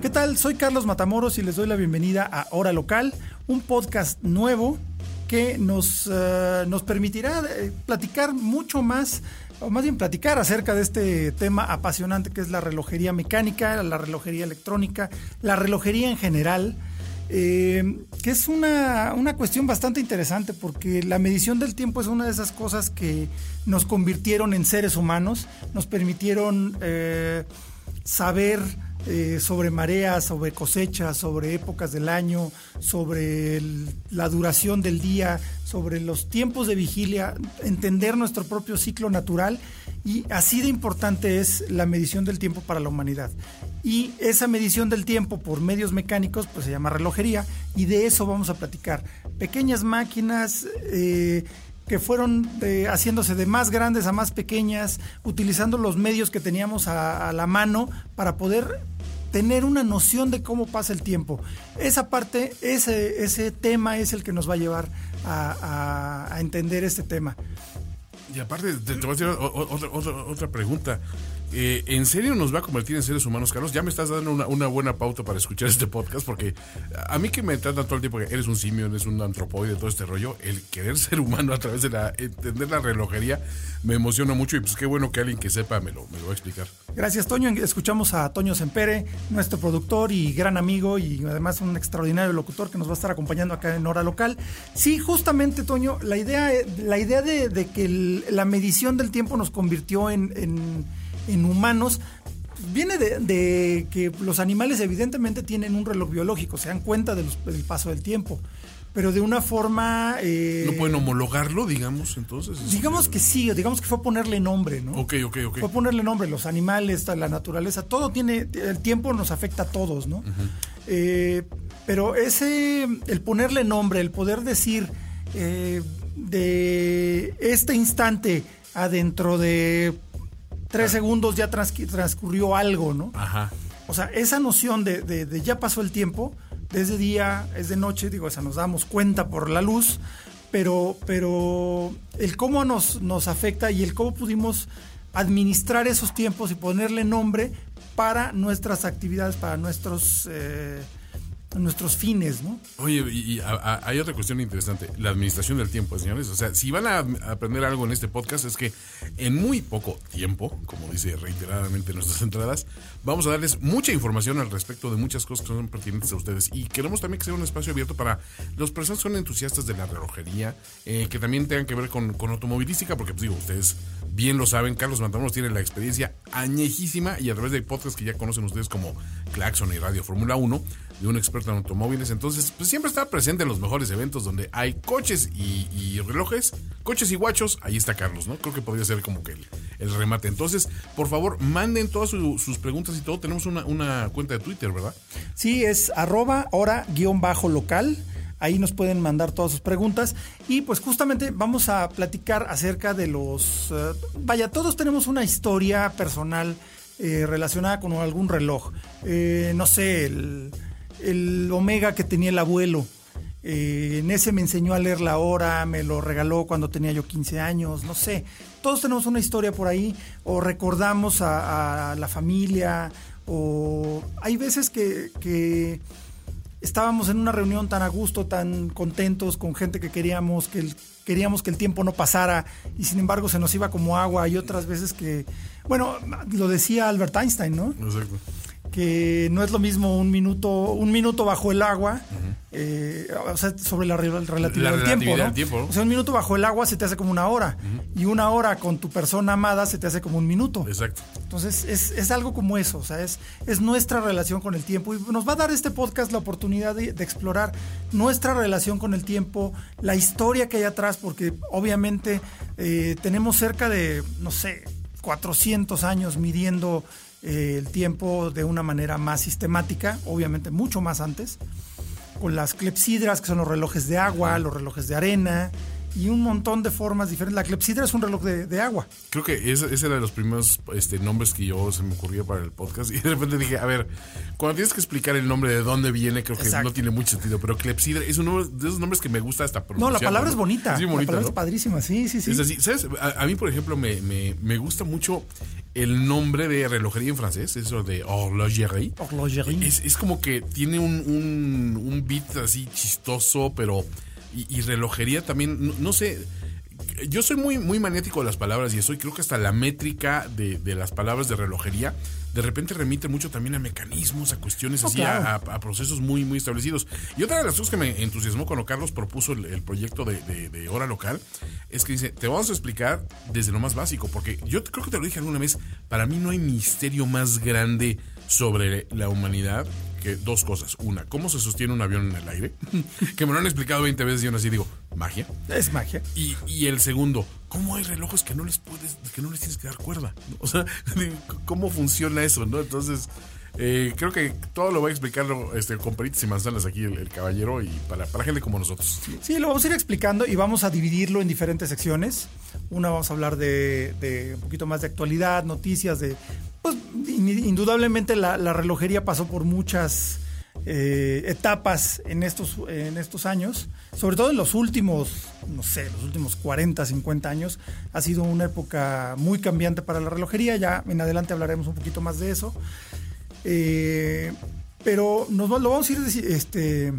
¿Qué tal? Soy Carlos Matamoros y les doy la bienvenida a Hora Local, un podcast nuevo que nos, eh, nos permitirá eh, platicar mucho más, o más bien platicar acerca de este tema apasionante que es la relojería mecánica, la relojería electrónica, la relojería en general. eh, que es una, una cuestión bastante interesante porque la medición del tiempo es una de esas cosas que nos convirtieron en seres humanos, nos permitieron saber eh, sobre mareas, sobre cosechas, sobre épocas del año, sobre la duración del día, sobre los tiempos de vigilia, entender nuestro propio ciclo natural y así de importante es la medición del tiempo para la humanidad. Y esa medición del tiempo por medios mecánicos pues se llama relojería y de eso vamos a platicar. Pequeñas máquinas... eh, que fueron eh, haciéndose de más grandes a más pequeñas, utilizando los medios que teníamos a, la mano para poder tener una noción de cómo pasa el tiempo. Esa parte, ese, ese tema es el que nos va a llevar a, entender este tema. Y aparte, te, a otra pregunta. Eh, ¿En serio nos va a convertir en seres humanos, Carlos? Ya me estás dando una, buena pauta para escuchar este podcast, porque a mí que me tratan todo el tiempo que eres un simio, eres un antropoide, todo este rollo, el querer ser humano a través de la entender la relojería me emociona mucho y pues qué bueno que alguien que sepa me lo, me lo va a explicar. Gracias, Toño. Escuchamos a Toño Sempere, nuestro productor y gran amigo y además un extraordinario locutor que nos va a estar acompañando acá en Hora Local. Sí, justamente, Toño, la idea, la idea de, que la medición del tiempo nos convirtió en- en humanos viene de, de que los animales evidentemente tienen un reloj biológico, se dan cuenta de los- del paso del tiempo, pero de una forma... eh, ¿No pueden homologarlo, digamos, entonces? Digamos que sí, digamos que fue ponerle nombre, ¿no? Ok, ok, ok. Fue ponerle nombre, los animales, la naturaleza, todo tiene, el tiempo nos afecta a todos, ¿no? Eh, pero ese, el ponerle nombre, el poder decir eh, de este instante a dentro de tres segundos ya transcurrió algo, ¿no? Ajá. O sea, esa noción de, de- de ya pasó el tiempo, desde día, es de noche, digo, o sea, nos damos cuenta por la luz, pero, pero el cómo nos, nos afecta y el cómo pudimos administrar esos tiempos y ponerle nombre para nuestras actividades, para nuestros, eh, nuestros fines, ¿no? Oye, y, a- hay otra cuestión interesante, la administración del tiempo, señores. O sea, si van a aprender algo en este podcast es que en muy poco tiempo, como dice reiteradamente en nuestras entradas, vamos a darles mucha información al respecto de muchas cosas que son pertinentes a ustedes. Y queremos también que sea un espacio abierto para las personas que son entusiastas de la relojería, eh, que también tengan que ver con, con automovilística, porque pues digo, ustedes bien lo saben, Carlos Matamoros tiene la experiencia añejísima y a través de podcasts que ya conocen ustedes como Claxon y Radio Fórmula 1, de un experto en automóviles. Entonces, pues siempre está presente en los mejores eventos donde hay coches y, relojes, coches y guachos. Ahí está Carlos, ¿no? Creo que podría ser como que el, remate. Entonces, por favor, manden todas su- sus preguntas y todo. Tenemos una, una cuenta de Twitter, ¿verdad? Sí, es arroba hora guion bajo local. Ahí nos pueden mandar todas sus preguntas. Y pues justamente vamos a platicar acerca de los... eh, vaya, todos tenemos una historia personal eh, relacionada con algún reloj. Eh, no sé, el, el Omega que tenía el abuelo. Eh, en ese me enseñó a leer la hora, me lo regaló cuando tenía yo 15 años, no sé. Todos tenemos una historia por ahí, o recordamos a, la familia, o hay veces que, que estábamos en una reunión tan a gusto, tan contentos con gente que queríamos, que el- queríamos que el tiempo no pasara y sin embargo se nos iba como agua. Hay otras veces que, bueno, lo decía Albert Einstein, ¿no? Exacto. Que no es lo mismo un minuto, un minuto bajo el agua, eh, o sea, sobre la relatividad La del tiempo, relatividad ¿no? del tiempo, ¿no? O sea, un minuto bajo el agua se te hace como una hora, y una hora con tu persona amada se te hace como un minuto. Exacto. Entonces, es, es algo como eso, o sea, es, es nuestra relación con el tiempo. Y nos va a dar este podcast la oportunidad de, de explorar nuestra relación con el tiempo, la historia que hay atrás, porque obviamente eh, tenemos cerca de, no sé, 400 años midiendo eh, el tiempo de una manera más sistemática, obviamente mucho más antes, con las clepsidras, que son los relojes de agua, los relojes de arena, y un montón de formas diferentes. La clepsidra es un reloj de, agua. Creo que ese, era de los primeros este, nombres que yo se me ocurría para el podcast. Y de repente dije, a ver, cuando tienes que explicar el nombre de dónde viene, creo que no tiene mucho sentido. Pero clepsidra es uno de esos nombres que me gusta hasta pronunciar. No, la palabra es bonita. Sí, bonita, la palabra es padrísima, sí, sí, sí. Es así. ¿Sabes? A, mí, por ejemplo, me, me, me, gusta mucho el nombre de relojería en francés, eso de horlogerie. Horlogerie. Es, es como que tiene un, un, un beat así chistoso, pero y, relojería también, no, sé, yo soy muy, muy maniático de las palabras y eso, y creo que hasta la métrica de, las palabras de relojería de repente remite mucho también a mecanismos, a cuestiones oh, así, a, procesos muy, muy establecidos. Y otra de las cosas que me entusiasmó cuando Carlos propuso el, proyecto de, de, hora local es que dice, te vamos a explicar desde lo más básico, porque yo creo que te lo dije alguna vez, para mí no hay misterio más grande sobre la humanidad que dos cosas. Una, cómo se sostiene un avión en el aire, que me lo han explicado 20 veces y aún así digo, magia. Es magia. Y, y, el segundo, ¿cómo hay relojes que no les puedes, que no les tienes que dar cuerda? O sea, ¿cómo funciona eso? ¿no? Entonces, eh, creo que todo lo va a explicar este, con peritas y manzanas aquí el, caballero y para, para, gente como nosotros. Sí, lo vamos a ir explicando y vamos a dividirlo en diferentes secciones. Una vamos a hablar de, un poquito más de actualidad, noticias, de pues indudablemente la, relojería pasó por muchas eh, etapas en estos, en estos años, sobre todo en los últimos, no sé, los últimos 40, 50 años, ha sido una época muy cambiante para la relojería, ya en adelante hablaremos un poquito más de eso. Eh, pero nos lo vamos a ir este,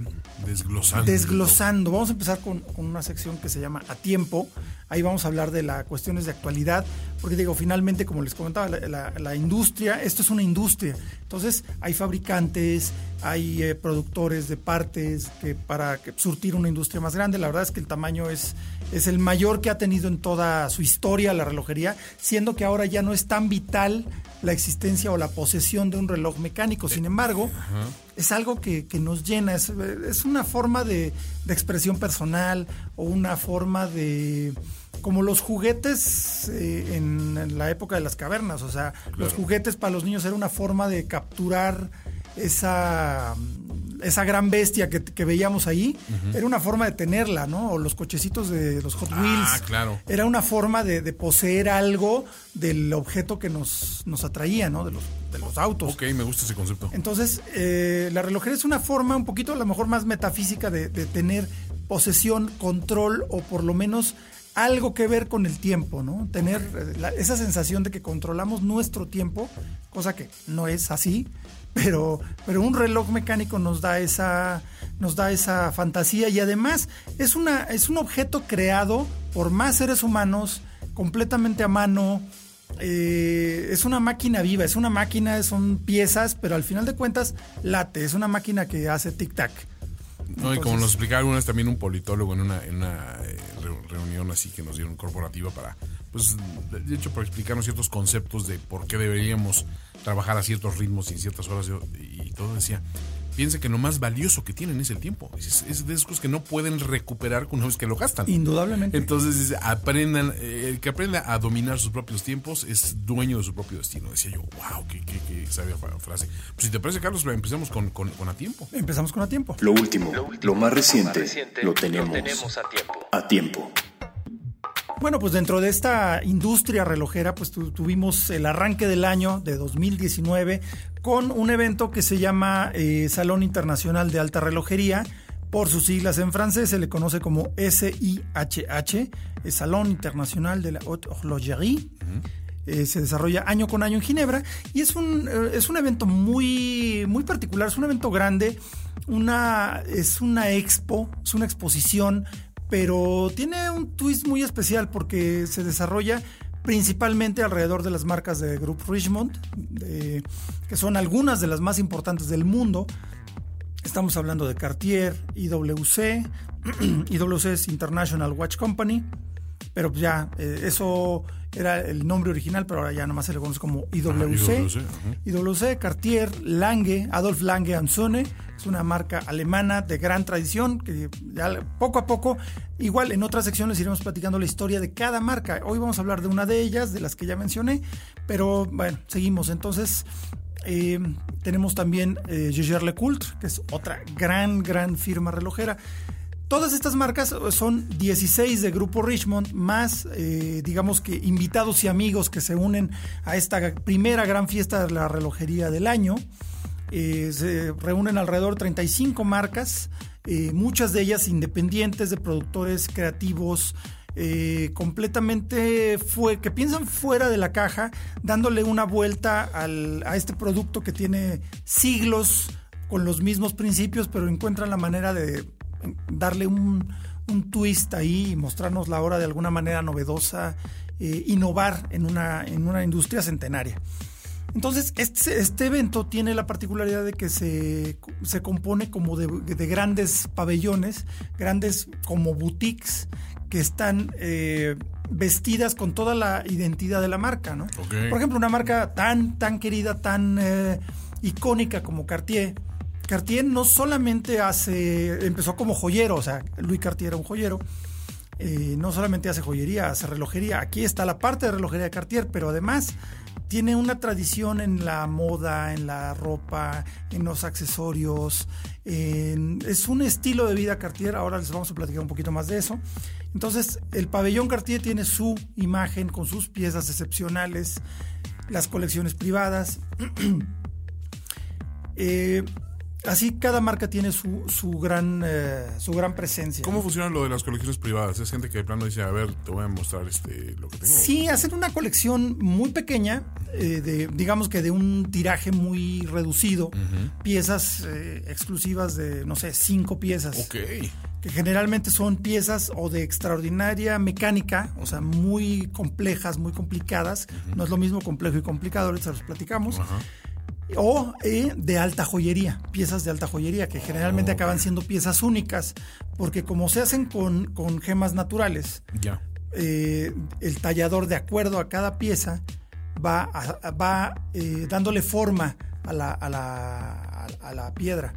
desglosando. desglosando. Vamos a empezar con, con, una sección que se llama A Tiempo, Ahí vamos a hablar de las cuestiones de actualidad, porque digo, finalmente, como les comentaba, la, industria, esto es una industria. Entonces, hay fabricantes, hay eh, productores de partes que para surtir una industria más grande. La verdad es que el tamaño es, es el mayor que ha tenido en toda su historia la relojería, siendo que ahora ya no es tan vital la existencia o la posesión de un reloj mecánico. Sin embargo, es algo que, nos llena, es, una forma de, de, expresión personal o una forma de como los juguetes eh, en, la época de las cavernas, o sea, los juguetes para los niños era una forma de capturar esa, esa gran bestia que, veíamos ahí, era una forma de tenerla, ¿no? O los cochecitos de los Hot ah, Wheels. claro. Era una forma de, poseer algo del objeto que nos, nos atraía, ¿no? De los, de los autos. Ok, me gusta ese concepto. Entonces, eh, la relojería es una forma un poquito, a lo mejor más metafísica de, de tener posesión, control o por lo menos algo que ver con el tiempo, ¿no? Tener eh, esa sensación de que controlamos nuestro tiempo, cosa que no es así, pero, pero un reloj mecánico nos da esa, nos da esa fantasía y además es, una, es un objeto creado por más seres humanos, completamente a mano. Eh, es una máquina viva, es una máquina, son piezas, pero al final de cuentas late, es una máquina que hace tic-tac. No, y como nos explicaba alguna vez también un politólogo en una, en una eh, reunión así que nos dieron corporativa para, pues, de hecho, para explicarnos ciertos conceptos de por qué deberíamos trabajar a ciertos ritmos y en ciertas horas y, todo decía, piense que lo más valioso que tienen es el tiempo. Es, de esas cosas que no pueden recuperar una vez que lo gastan. Indudablemente. Entonces, aprendan, eh, el que aprenda a dominar sus propios tiempos es dueño de su propio destino. Decía yo, wow, qué, qué, sabia frase. Pues si te parece, Carlos, empecemos con, con, a tiempo. Empezamos con a tiempo. Lo último, lo, más, reciente, lo tenemos, a tiempo. A tiempo. Bueno, pues dentro de esta industria relojera, pues tuvimos el arranque del año de 2019 con un evento que se llama eh, Salón Internacional de Alta Relojería. Por sus siglas en francés se le conoce como SIHH, el Salón Internacional de la Haute Horlogerie. Eh, se desarrolla año con año en Ginebra y es un, eh, es un evento muy, muy particular, es un evento grande, una, es una expo, es una exposición pero tiene un twist muy especial porque se desarrolla principalmente alrededor de las marcas de Group Richmond, que son algunas de las más importantes del mundo. Estamos hablando de Cartier, IWC, IWC es International Watch Company, pero ya eh, eso era el nombre original, pero ahora ya nomás se le conoce como IWC. IWC, Cartier, Lange, Adolf Lange Sone, Es una marca alemana de gran tradición que ya poco a poco, igual en otras secciones iremos platicando la historia de cada marca. Hoy vamos a hablar de una de ellas, de las que ya mencioné, pero bueno, seguimos. Entonces, eh, tenemos también eh, Lecoultre, que es otra gran, gran firma relojera. Todas estas marcas son 16 de Grupo Richmond, más, eh, digamos que invitados y amigos que se unen a esta primera gran fiesta de la relojería del año. Eh, se reúnen alrededor de 35 marcas, eh, muchas de ellas independientes de productores creativos. completamente fue que piensan fuera de la caja, dándole una vuelta a este producto que tiene siglos con los mismos principios, pero encuentran la manera de darle un, twist ahí y mostrarnos la hora de alguna manera novedosa, eh, innovar en una, en una industria centenaria. Entonces, este, este, evento tiene la particularidad de que se, compone como de, grandes pabellones, grandes como boutiques que están eh, vestidas con toda la identidad de la marca, ¿no? Por ejemplo, una marca tan, tan querida, tan eh, icónica como Cartier, Cartier no solamente hace, empezó como joyero, o sea, Louis Cartier era un joyero, eh, no solamente hace joyería, hace relojería. Aquí está la parte de relojería de Cartier, pero además tiene una tradición en la moda, en la ropa, en los accesorios. es un estilo de vida Cartier. Ahora les vamos a platicar un poquito más de eso. Entonces, el pabellón Cartier tiene su imagen con sus piezas excepcionales, las colecciones privadas. eh, Así cada marca tiene su, su gran eh, su gran presencia. ¿Cómo funciona lo de las colecciones privadas? Es gente que de plano dice, a ver, te voy a mostrar este lo que tengo. Sí, hacen una colección muy pequeña, eh, de, digamos que de un tiraje muy reducido, piezas eh, exclusivas de, no sé, cinco piezas. Ok. Que generalmente son piezas o de extraordinaria mecánica, o sea, muy complejas, muy complicadas. No es lo mismo complejo y complicado, ahorita los platicamos. Ajá o eh, de alta joyería, piezas de alta joyería, que generalmente acaban siendo piezas únicas, porque como se hacen con, gemas naturales. Eh, el tallador de acuerdo a cada pieza va, va eh, dándole forma a la, a la, a la piedra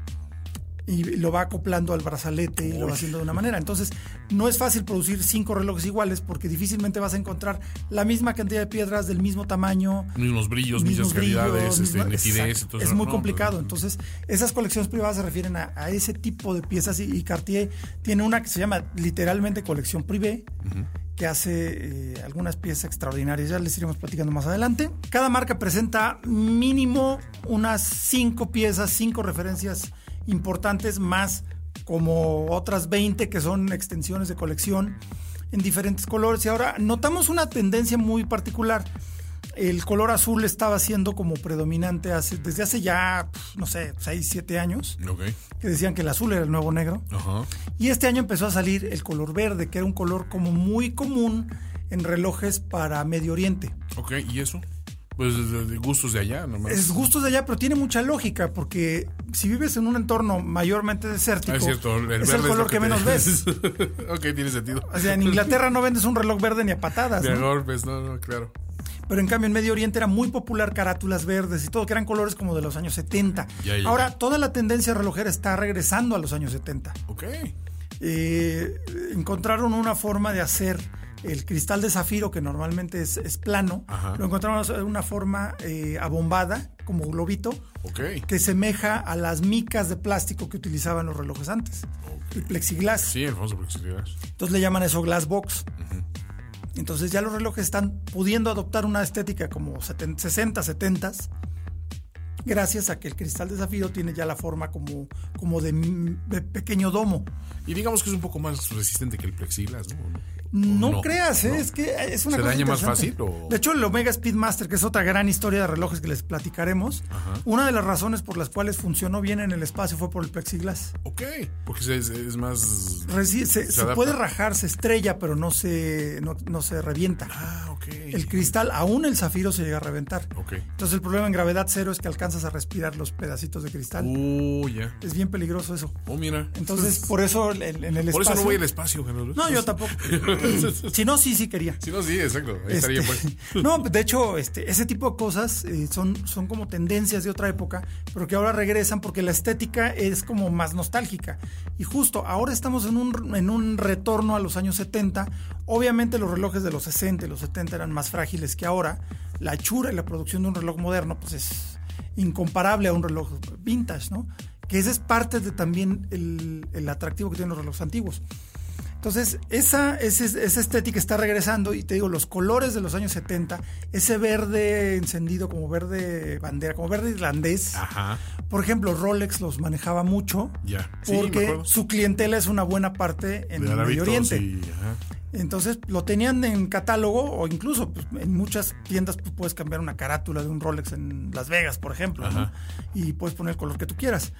y lo va acoplando al brazalete y lo va haciendo de una manera. Entonces, no es fácil producir cinco relojes iguales porque difícilmente vas a encontrar la misma cantidad de piedras del mismo tamaño. Mismos brillos, mismas calidades, este, nitidez. es muy complicado. Entonces, esas colecciones privadas se refieren a, ese tipo de piezas y, Cartier tiene una que se llama literalmente colección privé. que hace eh, algunas piezas extraordinarias. Ya les iremos platicando más adelante. Cada marca presenta mínimo unas cinco piezas, cinco referencias importantes más como otras 20 que son extensiones de colección en diferentes colores. Y ahora notamos una tendencia muy particular. El color azul estaba siendo como predominante hace, desde hace ya, no sé, 6, 7 años. Que decían que el azul era el nuevo negro. Y este año empezó a salir el color verde, que era un color como muy común en relojes para Medio Oriente. Ok, ¿y eso? Pues de gustos de allá, nomás. Es gustos de allá, pero tiene mucha lógica, porque si vives en un entorno mayormente desértico, es, cierto, el, es el color que, menos ves. ok, tiene sentido. O sea, en Inglaterra no vendes un reloj verde ni a patadas. A ¿no? golpes, no, no, claro. Pero en cambio en Medio Oriente era muy popular carátulas verdes y todo, que eran colores como de los años 70. Ahora, toda la tendencia relojera está regresando a los años 70. Ok. Eh, encontraron una forma de hacer el cristal de zafiro, que normalmente es, plano, lo encontramos de una forma eh, abombada, como globito, que semeja a las micas de plástico que utilizaban los relojes antes. El plexiglas. Sí, el famoso plexiglas. Entonces le llaman eso glass box. Entonces ya los relojes están pudiendo adoptar una estética como 60, 70 gracias a que el cristal de zafiro tiene ya la forma como, como de, pequeño domo. Y digamos que es un poco más resistente que el plexiglas, ¿no? No, creas, ¿eh? es que es una ¿Se daña más fácil? De hecho, el Omega Speedmaster, que es otra gran historia de relojes que les platicaremos, una de las razones por las cuales funcionó bien en el espacio fue por el plexiglas. Ok, porque es, más... se, puede rajar, se estrella, pero no se, no, se revienta. Ah, ok. El cristal, aún el zafiro se llega a reventar. Ok. Entonces el problema en gravedad cero es que alcanzas a respirar los pedacitos de cristal. Uh, ya. Es bien peligroso eso. Oh, mira. Entonces, por eso en, el espacio... Por eso no voy al espacio, Jesús. No, yo tampoco. si no, sí, sí quería. Si no, sí, exacto. Ahí estaría pues. No, de hecho, este, ese tipo de cosas eh, son, son como tendencias de otra época, pero que ahora regresan porque la estética es como más nostálgica. Y justo ahora estamos en un, en un retorno a los años 70. Obviamente los relojes de los 60 y los 70 eran más frágiles que ahora. La hechura y la producción de un reloj moderno pues es incomparable a un reloj vintage, ¿no? Que ese es parte de también el, el atractivo que tienen los relojes antiguos. Entonces, esa, esa, esa, estética está regresando y te digo, los colores de los años 70, ese verde encendido como verde bandera, como verde irlandés. Ajá. Por ejemplo, Rolex los manejaba mucho Ya. Porque su clientela es una buena parte en De el Medio Oriente. y- ajá. Entonces lo tenían en catálogo o incluso pues, en muchas tiendas tú puedes cambiar una carátula de un Rolex en Las Vegas, por ejemplo, y puedes poner el color que tú quieras.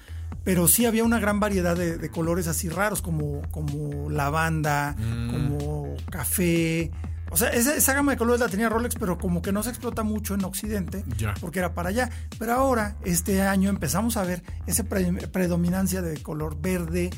Pero sí había una gran variedad de, de colores así raros como, como lavanda, Mm. como café. O sea, esa, esa gama de colores la tenía Rolex, pero como que no se explota mucho en Occidente, Ya. porque era para allá. Pero ahora, este año, empezamos a ver esa pre- predominancia de color verde,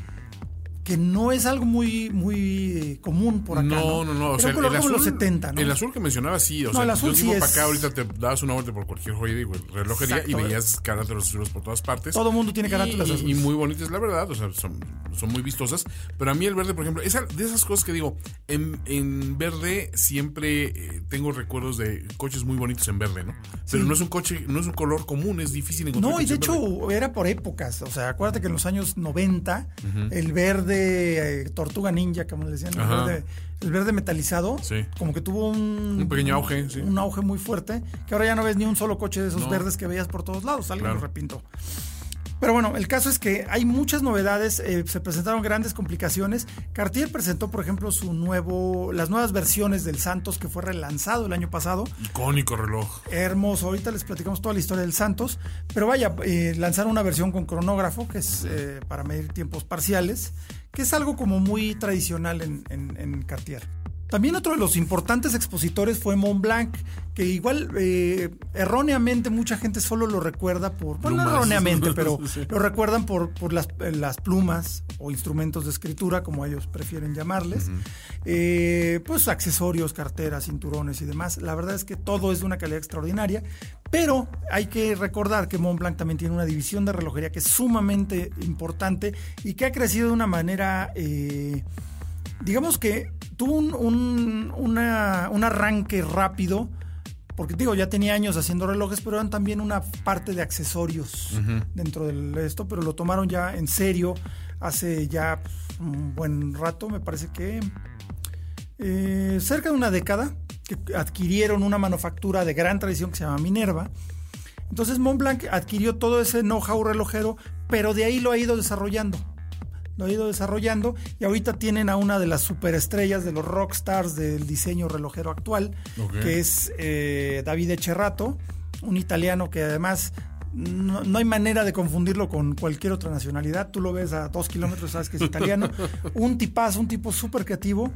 que no es algo muy, muy eh, común por acá. No, no, no. O Era sea, el azul, los 70, ¿no? El azul que mencionaba, sí. O No, sea, el azul un sí tiempo para es- acá, ahorita te dabas una vuelta por cualquier joyería y relojería Exacto. y veías carátulas azules por todas partes. Todo mundo tiene carátulas y, azules. Y muy bonitas, la verdad. O sea, son, son muy vistosas. Pero a mí el verde, por ejemplo, esa, de esas cosas que digo, en, en verde siempre eh, tengo recuerdos de coches muy bonitos en verde, ¿no? Pero Sí. no es un coche, no es un color común, es difícil encontrar. No, y de verde. hecho era por épocas. O sea, acuérdate que en los años 90, el verde eh, tortuga ninja, como le decían, el verde, el verde metalizado, Sí. como que tuvo un, Un pequeño auge, sí. Un auge muy fuerte, que ahora ya no ves ni un solo coche de esos No. verdes que veías por todos lados. Alguien Claro. lo repintó. Pero bueno, el caso es que hay muchas novedades, eh, se presentaron grandes complicaciones. Cartier presentó, por ejemplo, su nuevo, las nuevas versiones del Santos que fue relanzado el año pasado. Icónico reloj. Hermoso, ahorita les platicamos toda la historia del Santos, pero vaya, eh, lanzaron una versión con cronógrafo, que es eh, para medir tiempos parciales, que es algo como muy tradicional en, en- en Cartier. También otro de los importantes expositores fue Montblanc, que igual eh, erróneamente mucha gente solo lo recuerda por, bueno, no erróneamente, pero Sí. lo recuerdan por, por las, las plumas o instrumentos de escritura, como ellos prefieren llamarles. Eh, pues accesorios, carteras, cinturones y demás. La verdad es que todo es de una calidad extraordinaria, pero hay que recordar que Montblanc también tiene una división de relojería que es sumamente importante y que ha crecido de una manera... eh, digamos que tuvo un, un- una- un arranque rápido, porque digo, ya tenía años haciendo relojes, pero eran también una parte de accesorios dentro de esto, pero lo tomaron ya en serio hace ya un buen rato, me parece que eh, cerca de una década, que adquirieron una manufactura de gran tradición que se llama Minerva. Entonces Montblanc adquirió todo ese know-how relojero, pero de ahí lo ha ido desarrollando lo ha ido desarrollando y ahorita tienen a una de las superestrellas de los rockstars del diseño relojero actual, que es eh, David Echerrato, un italiano que además no, no hay manera de confundirlo con cualquier otra nacionalidad. Tú lo ves a dos kilómetros, sabes que es italiano. un tipazo, un tipo súper creativo.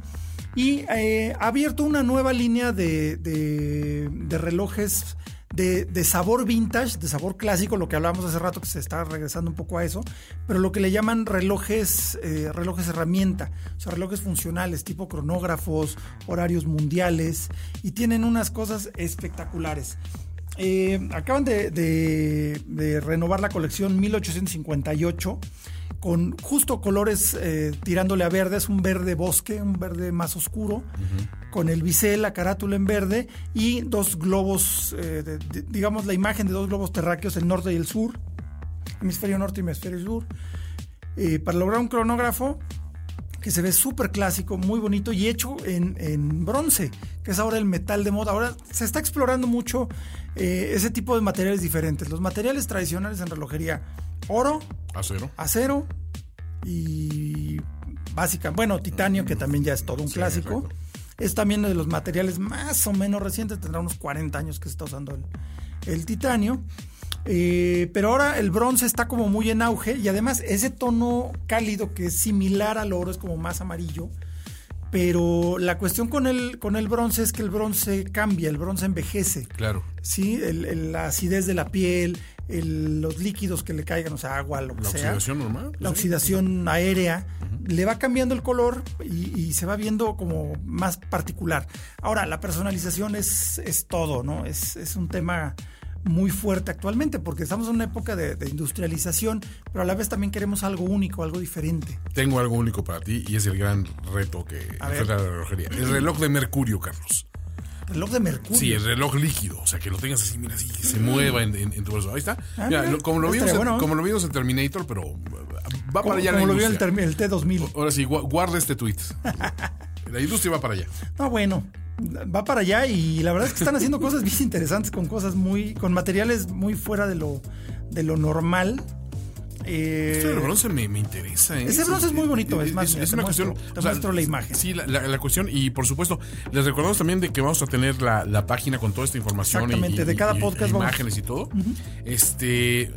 Y eh, ha abierto una nueva línea de, de- de relojes de, sabor vintage, de sabor clásico, lo que hablábamos hace rato, que se está regresando un poco a eso, pero lo que le llaman relojes, eh, relojes herramienta, o sea, relojes funcionales, tipo cronógrafos, horarios mundiales, y tienen unas cosas espectaculares. Eh, acaban de, de- de renovar la colección 1858 con justo colores eh, tirándole a verde, es un verde bosque, un verde más oscuro, con el bisel, la carátula en verde y dos globos, eh, de- de- digamos la imagen de dos globos terráqueos, el norte y el sur, hemisferio norte y hemisferio sur, eh, para lograr un cronógrafo que se ve súper clásico, muy bonito y hecho en, en bronce, que es ahora el metal de moda. Ahora se está explorando mucho ese tipo de materiales diferentes. Los materiales tradicionales en relojería, oro, Acero. acero y básica, bueno, titanio, que también ya es todo un Sí, clásico. exacto. Es también de los materiales más o menos recientes, tendrá unos 40 años que se está usando el, el titanio. Eh, pero ahora el bronce está como muy en auge y además ese tono cálido que es similar al oro, es como más amarillo, Pero la cuestión con el, con el bronce es que el bronce cambia, el bronce envejece. Claro. Sí, el- el- la acidez de la piel, el- los líquidos que le caigan, o sea, agua, lo que La sea. oxidación normal. La sí. oxidación aérea le va cambiando el color y, y se va viendo como más particular. Ahora, la personalización es, es todo, ¿no? Es, es un tema muy fuerte actualmente porque estamos en una época de, de industrialización, pero a la vez también queremos algo único, algo diferente. Tengo algo único para ti y es el gran reto que A ver. enfrenta la relojería. El reloj de mercurio, Carlos. Reloj de mercurio. Sí, el reloj líquido, o sea, que lo tengas así, mira, así, que se mueva en, en- en tu brazo. Ahí está. Ah, Mira, mira, lo- como, lo vimos en, bueno. como lo vimos en Terminator, pero uh, va para allá como la lo vio el, el T2000. Ahora sí, gua- guarda este tweet. La industria va para allá. No, bueno, va para allá y la verdad es que están haciendo cosas bien interesantes con cosas muy, con materiales muy fuera de lo, de lo normal. Eh, Esto del bronce me, me interesa. ¿eh? Ese bronce es muy bonito, es más, mira, te una muestro- cuestión. te muestro la imagen. Sí, la, la- la cuestión, y por supuesto, les recordamos también de que vamos a tener la, la página con toda esta información. Exactamente, y, de cada y- podcast y vamos- imágenes y todo. Este.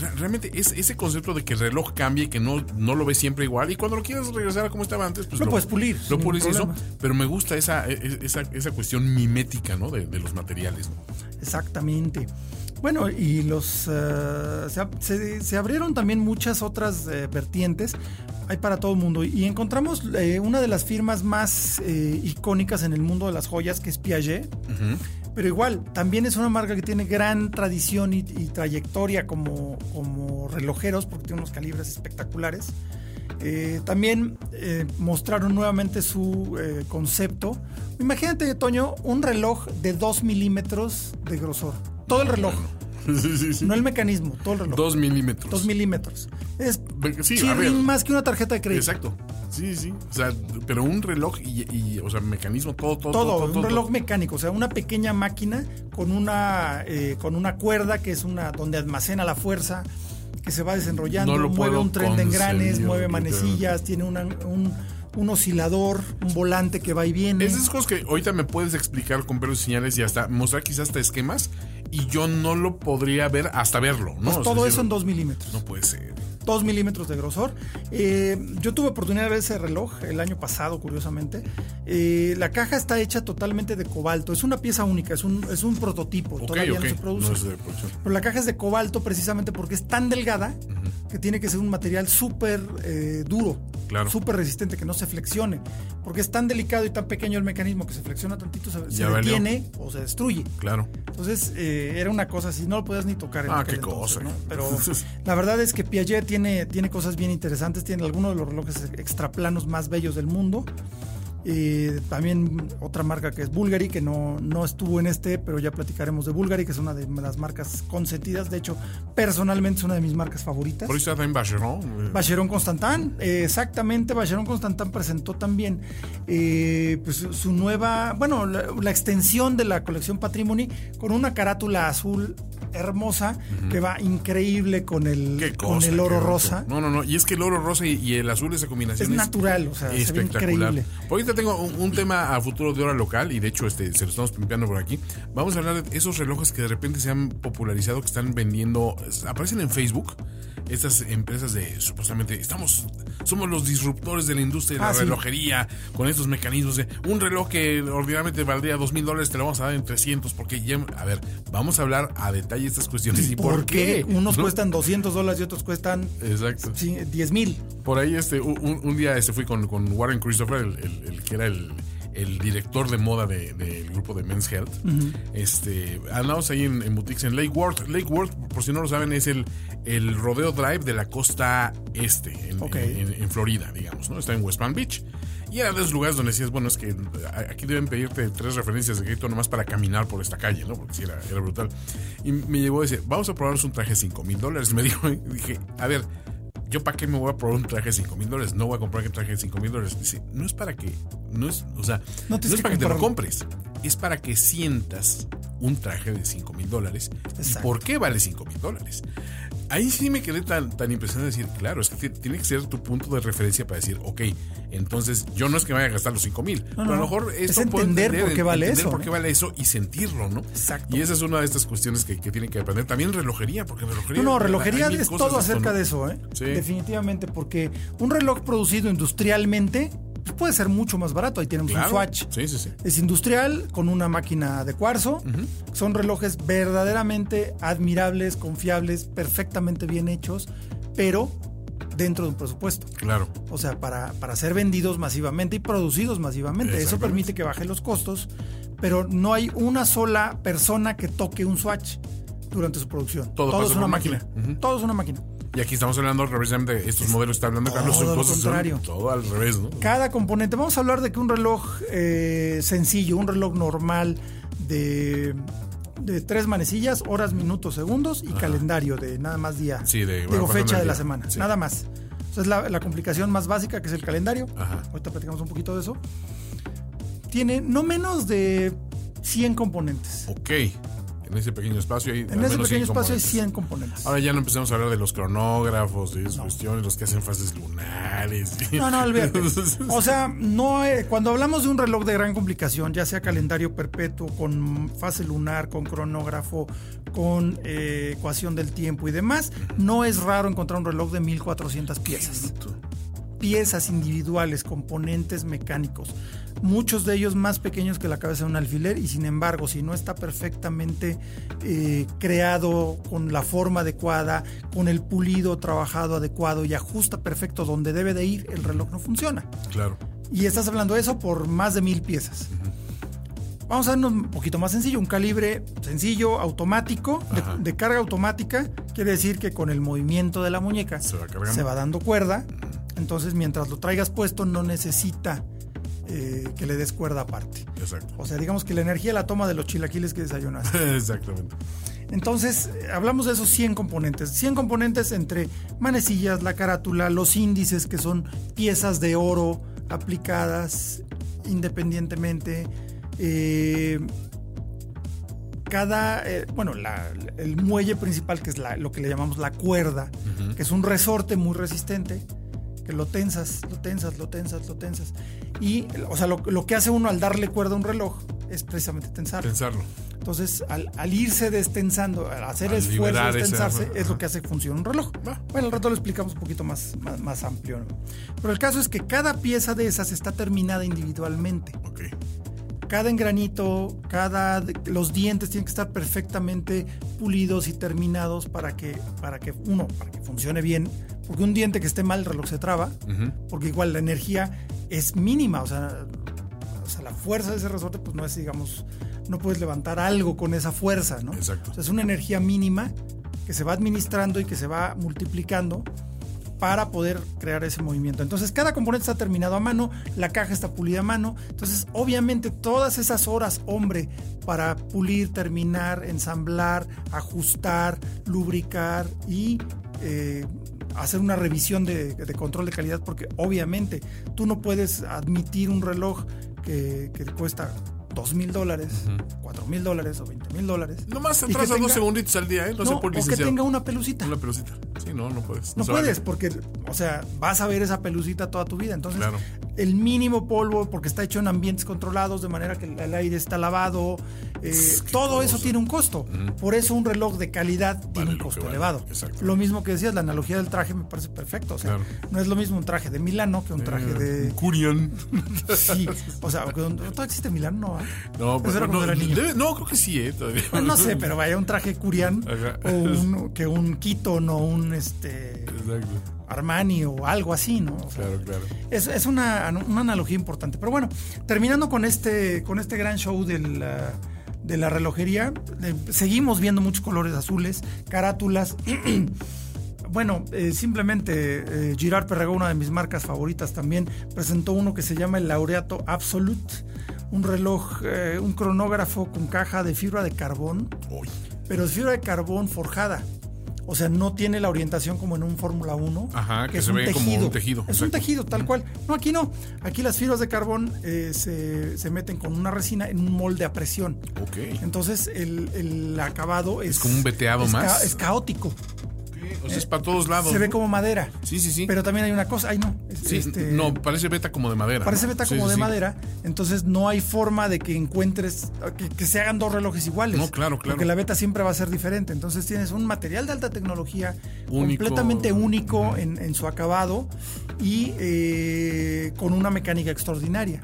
re- Realmente es ese concepto de que el reloj cambie, que no, no lo ves siempre igual, y cuando lo quieras regresar a como estaba antes, pues Lo puedes pulir, Lo pules eso, pero me gusta esa, e- esa, esa cuestión mimética, ¿no? De, de los materiales. ¿no? Exactamente. Bueno, y los eh, se, se- se abrieron también muchas otras eh, vertientes. Hay para todo el mundo. Y encontramos eh, una de las firmas más eh, icónicas en el mundo de las joyas, que es Piaget. Pero igual, también es una marca que tiene gran tradición y, y trayectoria como, como relojeros, porque tiene unos calibres espectaculares. Eh, también eh, mostraron nuevamente su eh, concepto. Imagínate, Toño, un reloj de 2 milímetros de grosor. Todo el reloj, Sí, sí, sí. no el mecanismo, todo el reloj. Dos milímetros. 2 milímetros. Es más que una tarjeta de crédito. Exacto. Sí, sí. O sea, pero un reloj y, y, o sea, mecanismo, todo, todo. Todo, todo, un reloj todo. mecánico, o sea, una pequeña máquina con una, eh, con una cuerda que es una donde almacena la fuerza, que se va desenrollando, No mueve un tren de engranes, mueve manecillas, tiene una- un, un oscilador, un volante que va y viene. Es esas cosas que ahorita me puedes explicar con pelos y señales y hasta mostrar quizás hasta esquemas y yo no lo podría ver hasta verlo, ¿no? Pues O sea, todo eso en 2 milímetros. No puede ser. 2 milímetros de grosor. Eh, yo tuve oportunidad de ver ese reloj el año pasado, curiosamente. Eh, la caja está hecha totalmente de cobalto. Es una pieza única, es un, es un prototipo. Ok, Todavía ok. no se produce. No es de producción. Pero la caja es de cobalto precisamente porque es tan delgada que tiene que ser un material súper eh, duro, Claro. súper resistente, que no se flexione. Porque es tan delicado y tan pequeño el mecanismo que se flexiona tantito, se, se detiene o se destruye. Claro. Entonces era una cosa así, no lo podías ni tocar. en Ah, qué cosa. ¿no? Pero la verdad es que Piaget tiene, tiene cosas bien interesantes, tiene algunos de los relojes extraplanos más bellos del mundo. Eh, también otra marca que es Bulgari, que no, no estuvo en este, pero ya platicaremos de Bulgari, que es una de las marcas consentidas. De hecho, personalmente es una de mis marcas favoritas. Por eso también Vacheron. eh, Vacheron Constantin, eh, exactamente, Vacheron Constantin presentó también eh, pues, su nueva, bueno, la, la extensión de la colección Patrimony con una carátula azul hermosa que va increíble con el, con el oro rosa. No, no, no. Y es que el oro rosa y, y el azul, esa combinación Es natural, o sea, se ve espectacular. increíble. Ahorita tengo un, un tema a futuro de hora local y de hecho este se lo estamos pimpeando por aquí. Vamos a hablar de esos relojes que de repente se han popularizado, que están vendiendo, aparecen en Facebook. Estas empresas de supuestamente estamos, somos los disruptores de la industria de la Ah, sí. relojería con estos mecanismos de un reloj que ordinariamente valdría dos mil dólares, te lo vamos a dar en 300 porque ya, a ver, vamos a hablar a detalle de estas cuestiones y por, qué. unos ¿no? cuestan 200 dólares y otros cuestan Exacto. sí, 10 mil. Por ahí este, un, un día este fui con, con Warren Christopher, el, el- el que era el, el director de moda de- del grupo de Men's Health. este, andamos ahí en, en boutiques en Lake Worth. Lake Worth, por si no lo saben, es el, el rodeo drive de la costa este, en, Ok. en- en Florida, digamos, ¿no? Está en West Palm Beach. Y era de esos lugares donde decías, bueno, es que aquí deben pedirte tres referencias de crédito nomás para caminar por esta calle, ¿no? Porque sí, era, era brutal. Y me llevó a decir, vamos a probarnos un traje de 5 mil dólares. Me dijo, y dije, a ver, ¿yo para qué me voy a probar un traje de 5 mil dólares? No voy a comprar un traje de 5 mil dólares. Dice, no es para que, no es, o sea, No es que para que te lo compres, es para que sientas un traje de 5 mil dólares. ¿Y por qué vale 5 mil dólares? Ahí sí me quedé tan, tan impresionado de decir, claro, es que tiene que ser tu punto de referencia para decir, ok, entonces yo no es que vaya a gastar los 5 mil, pero a lo mejor Es esto puedo entender por qué vale entender eso, por qué vale eso y sentirlo, ¿no? Exacto. Y esa es una de estas cuestiones que, que tienen que aprender. También relojería, porque relojería. No, no, relojería es todo acerca de eso, ¿eh? Sí. Definitivamente, porque un reloj producido industrialmente puede ser mucho más barato. Ahí tenemos un Swatch. Sí, sí, sí. Es industrial, con una máquina de cuarzo. Son relojes verdaderamente admirables, confiables, perfectamente bien hechos, pero dentro de un presupuesto. Claro. O sea, para, para ser vendidos masivamente y producidos masivamente. Eso permite que bajen los costos, pero no hay una sola persona que toque un Swatch durante su producción. Todo, es una máquina. Todo es una máquina. Y aquí estamos hablando precisamente de estos modelos está hablando Carlos. Todo contrario. todo al revés, ¿no? Cada componente. Vamos a hablar de que un reloj eh, sencillo, un reloj normal de, de tres manecillas, horas, minutos, segundos y calendario de nada más día. Sí, de digo, fecha de la semana. Nada más. Esa es la, la, complicación más básica que es el calendario. Ajá. Ahorita platicamos un poquito de eso. Tiene no menos de 100 componentes. Ok. En ese pequeño espacio hay. En ese pequeño espacio hay 100 componentes. Ahora ya no empezamos a hablar de los cronógrafos, de esas cuestiones, los que hacen fases lunares. No, no, olvídate. o sea, no, eh, cuando hablamos de un reloj de gran complicación, ya sea calendario perpetuo, con fase lunar, con cronógrafo, con eh, ecuación del tiempo y demás, no es raro encontrar un reloj de 1400 piezas piezas individuales, componentes mecánicos, muchos de ellos más pequeños que la cabeza de un alfiler y sin embargo si no está perfectamente eh, creado con la forma adecuada, con el pulido trabajado adecuado y ajusta perfecto donde debe de ir, el reloj no funciona. Claro. Y estás hablando de eso por más de mil piezas. Vamos a vernos un poquito más sencillo, un calibre sencillo, automático, de, de, carga automática, quiere decir que con el movimiento de la muñeca se va, se va dando cuerda, entonces mientras lo traigas puesto no necesita eh, que le des cuerda aparte. Exacto. O sea, digamos que la energía la toma de los chilaquiles que desayunaste. Exactamente. Entonces, hablamos de esos 100 componentes. 100 componentes entre manecillas, la carátula, los índices, que son piezas de oro aplicadas independientemente. Eh, cada, eh, bueno, la, el muelle principal, que es la, lo que le llamamos la cuerda, uh -huh. que es un resorte muy resistente, que lo tensas, lo tensas, lo tensas, lo tensas. Y, o sea, lo, lo que hace uno al darle cuerda a un reloj es precisamente tensarlo. Tensarlo. Entonces, al, al, irse destensando, al hacer al esfuerzo de destensarse, ese, es lo que hace que funcione un reloj. Bueno, al rato lo explicamos un poquito más, más, más amplio. ¿no? Pero el caso es que cada pieza de esas está terminada individualmente. Ok. Cada engranito, cada los dientes tienen que estar perfectamente pulidos y terminados para que, para que uno, para que funcione bien. Porque un diente que esté mal, el reloj se traba. Uh -huh. Porque igual la energía es mínima. O sea, o sea, la fuerza de ese resorte, pues no es, digamos, no puedes levantar algo con esa fuerza, ¿no? Exacto. O sea, es una energía mínima que se va administrando y que se va multiplicando para poder crear ese movimiento. Entonces, cada componente está terminado a mano, la caja está pulida a mano. Entonces, obviamente, todas esas horas, hombre, para pulir, terminar, ensamblar, ajustar, lubricar y eh, hacer una revisión de, de, control de calidad, porque obviamente tú no puedes admitir un reloj que, que cuesta dos mil dólares, cuatro mil dólares o 20 mil dólares. Nomás atrasa dos segunditos al día, ¿eh? No, no sé por o que tenga una pelucita. Una pelucita. Sí, no, no puedes. No, no puedes, porque, o sea, vas a ver esa pelucita toda tu vida. Entonces, claro. El mínimo polvo, porque está hecho en ambientes controlados, de manera que el aire está lavado, eh, todo eso tiene un costo. Uh -huh. Por eso un reloj de calidad vale tiene un costo vale. elevado. Lo mismo que decías, la analogía del traje me parece perfecto. O sea, claro. no es lo mismo un traje de Milano que un traje eh, de. Curian. sí, o sea, ¿todavía existe Milano? No, ¿eh? no pero no, debe, no, creo que sí, ¿eh? Todavía. No, no, sé, pero vaya un traje Curian o un, que un Keaton o un este. Exacto. Armani o algo así, ¿no? O sea, claro, claro. Es, es una, una, analogía importante. Pero bueno, terminando con este, con este gran show del. De la relojería. Eh, seguimos viendo muchos colores azules, carátulas. bueno, eh, simplemente eh, Girard Perregón, una de mis marcas favoritas también, presentó uno que se llama el Laureato Absolute, un reloj, eh, un cronógrafo con caja de fibra de carbón, Uy. pero es fibra de carbón forjada. O sea, no tiene la orientación como en un Fórmula 1. Ajá, que, es se un ve tejido. como un tejido. Es exacto. un tejido, tal cual. No, aquí no. Aquí las fibras de carbón eh, se, se, meten con una resina en un molde a presión. Ok. Entonces, el, el acabado es. Es como un veteado es más. Ca es caótico. O sea, es para todos lados. Se ve como madera. Sí, sí, sí. Pero también hay una cosa, ay no. Sí, este, no, parece beta como de madera. Parece beta como sí, de sí. madera, entonces no hay forma de que encuentres, que, que se hagan dos relojes iguales. No, claro, claro. Porque la beta siempre va a ser diferente. Entonces tienes un material de alta tecnología Único. completamente único en, en su acabado y eh, con una mecánica extraordinaria.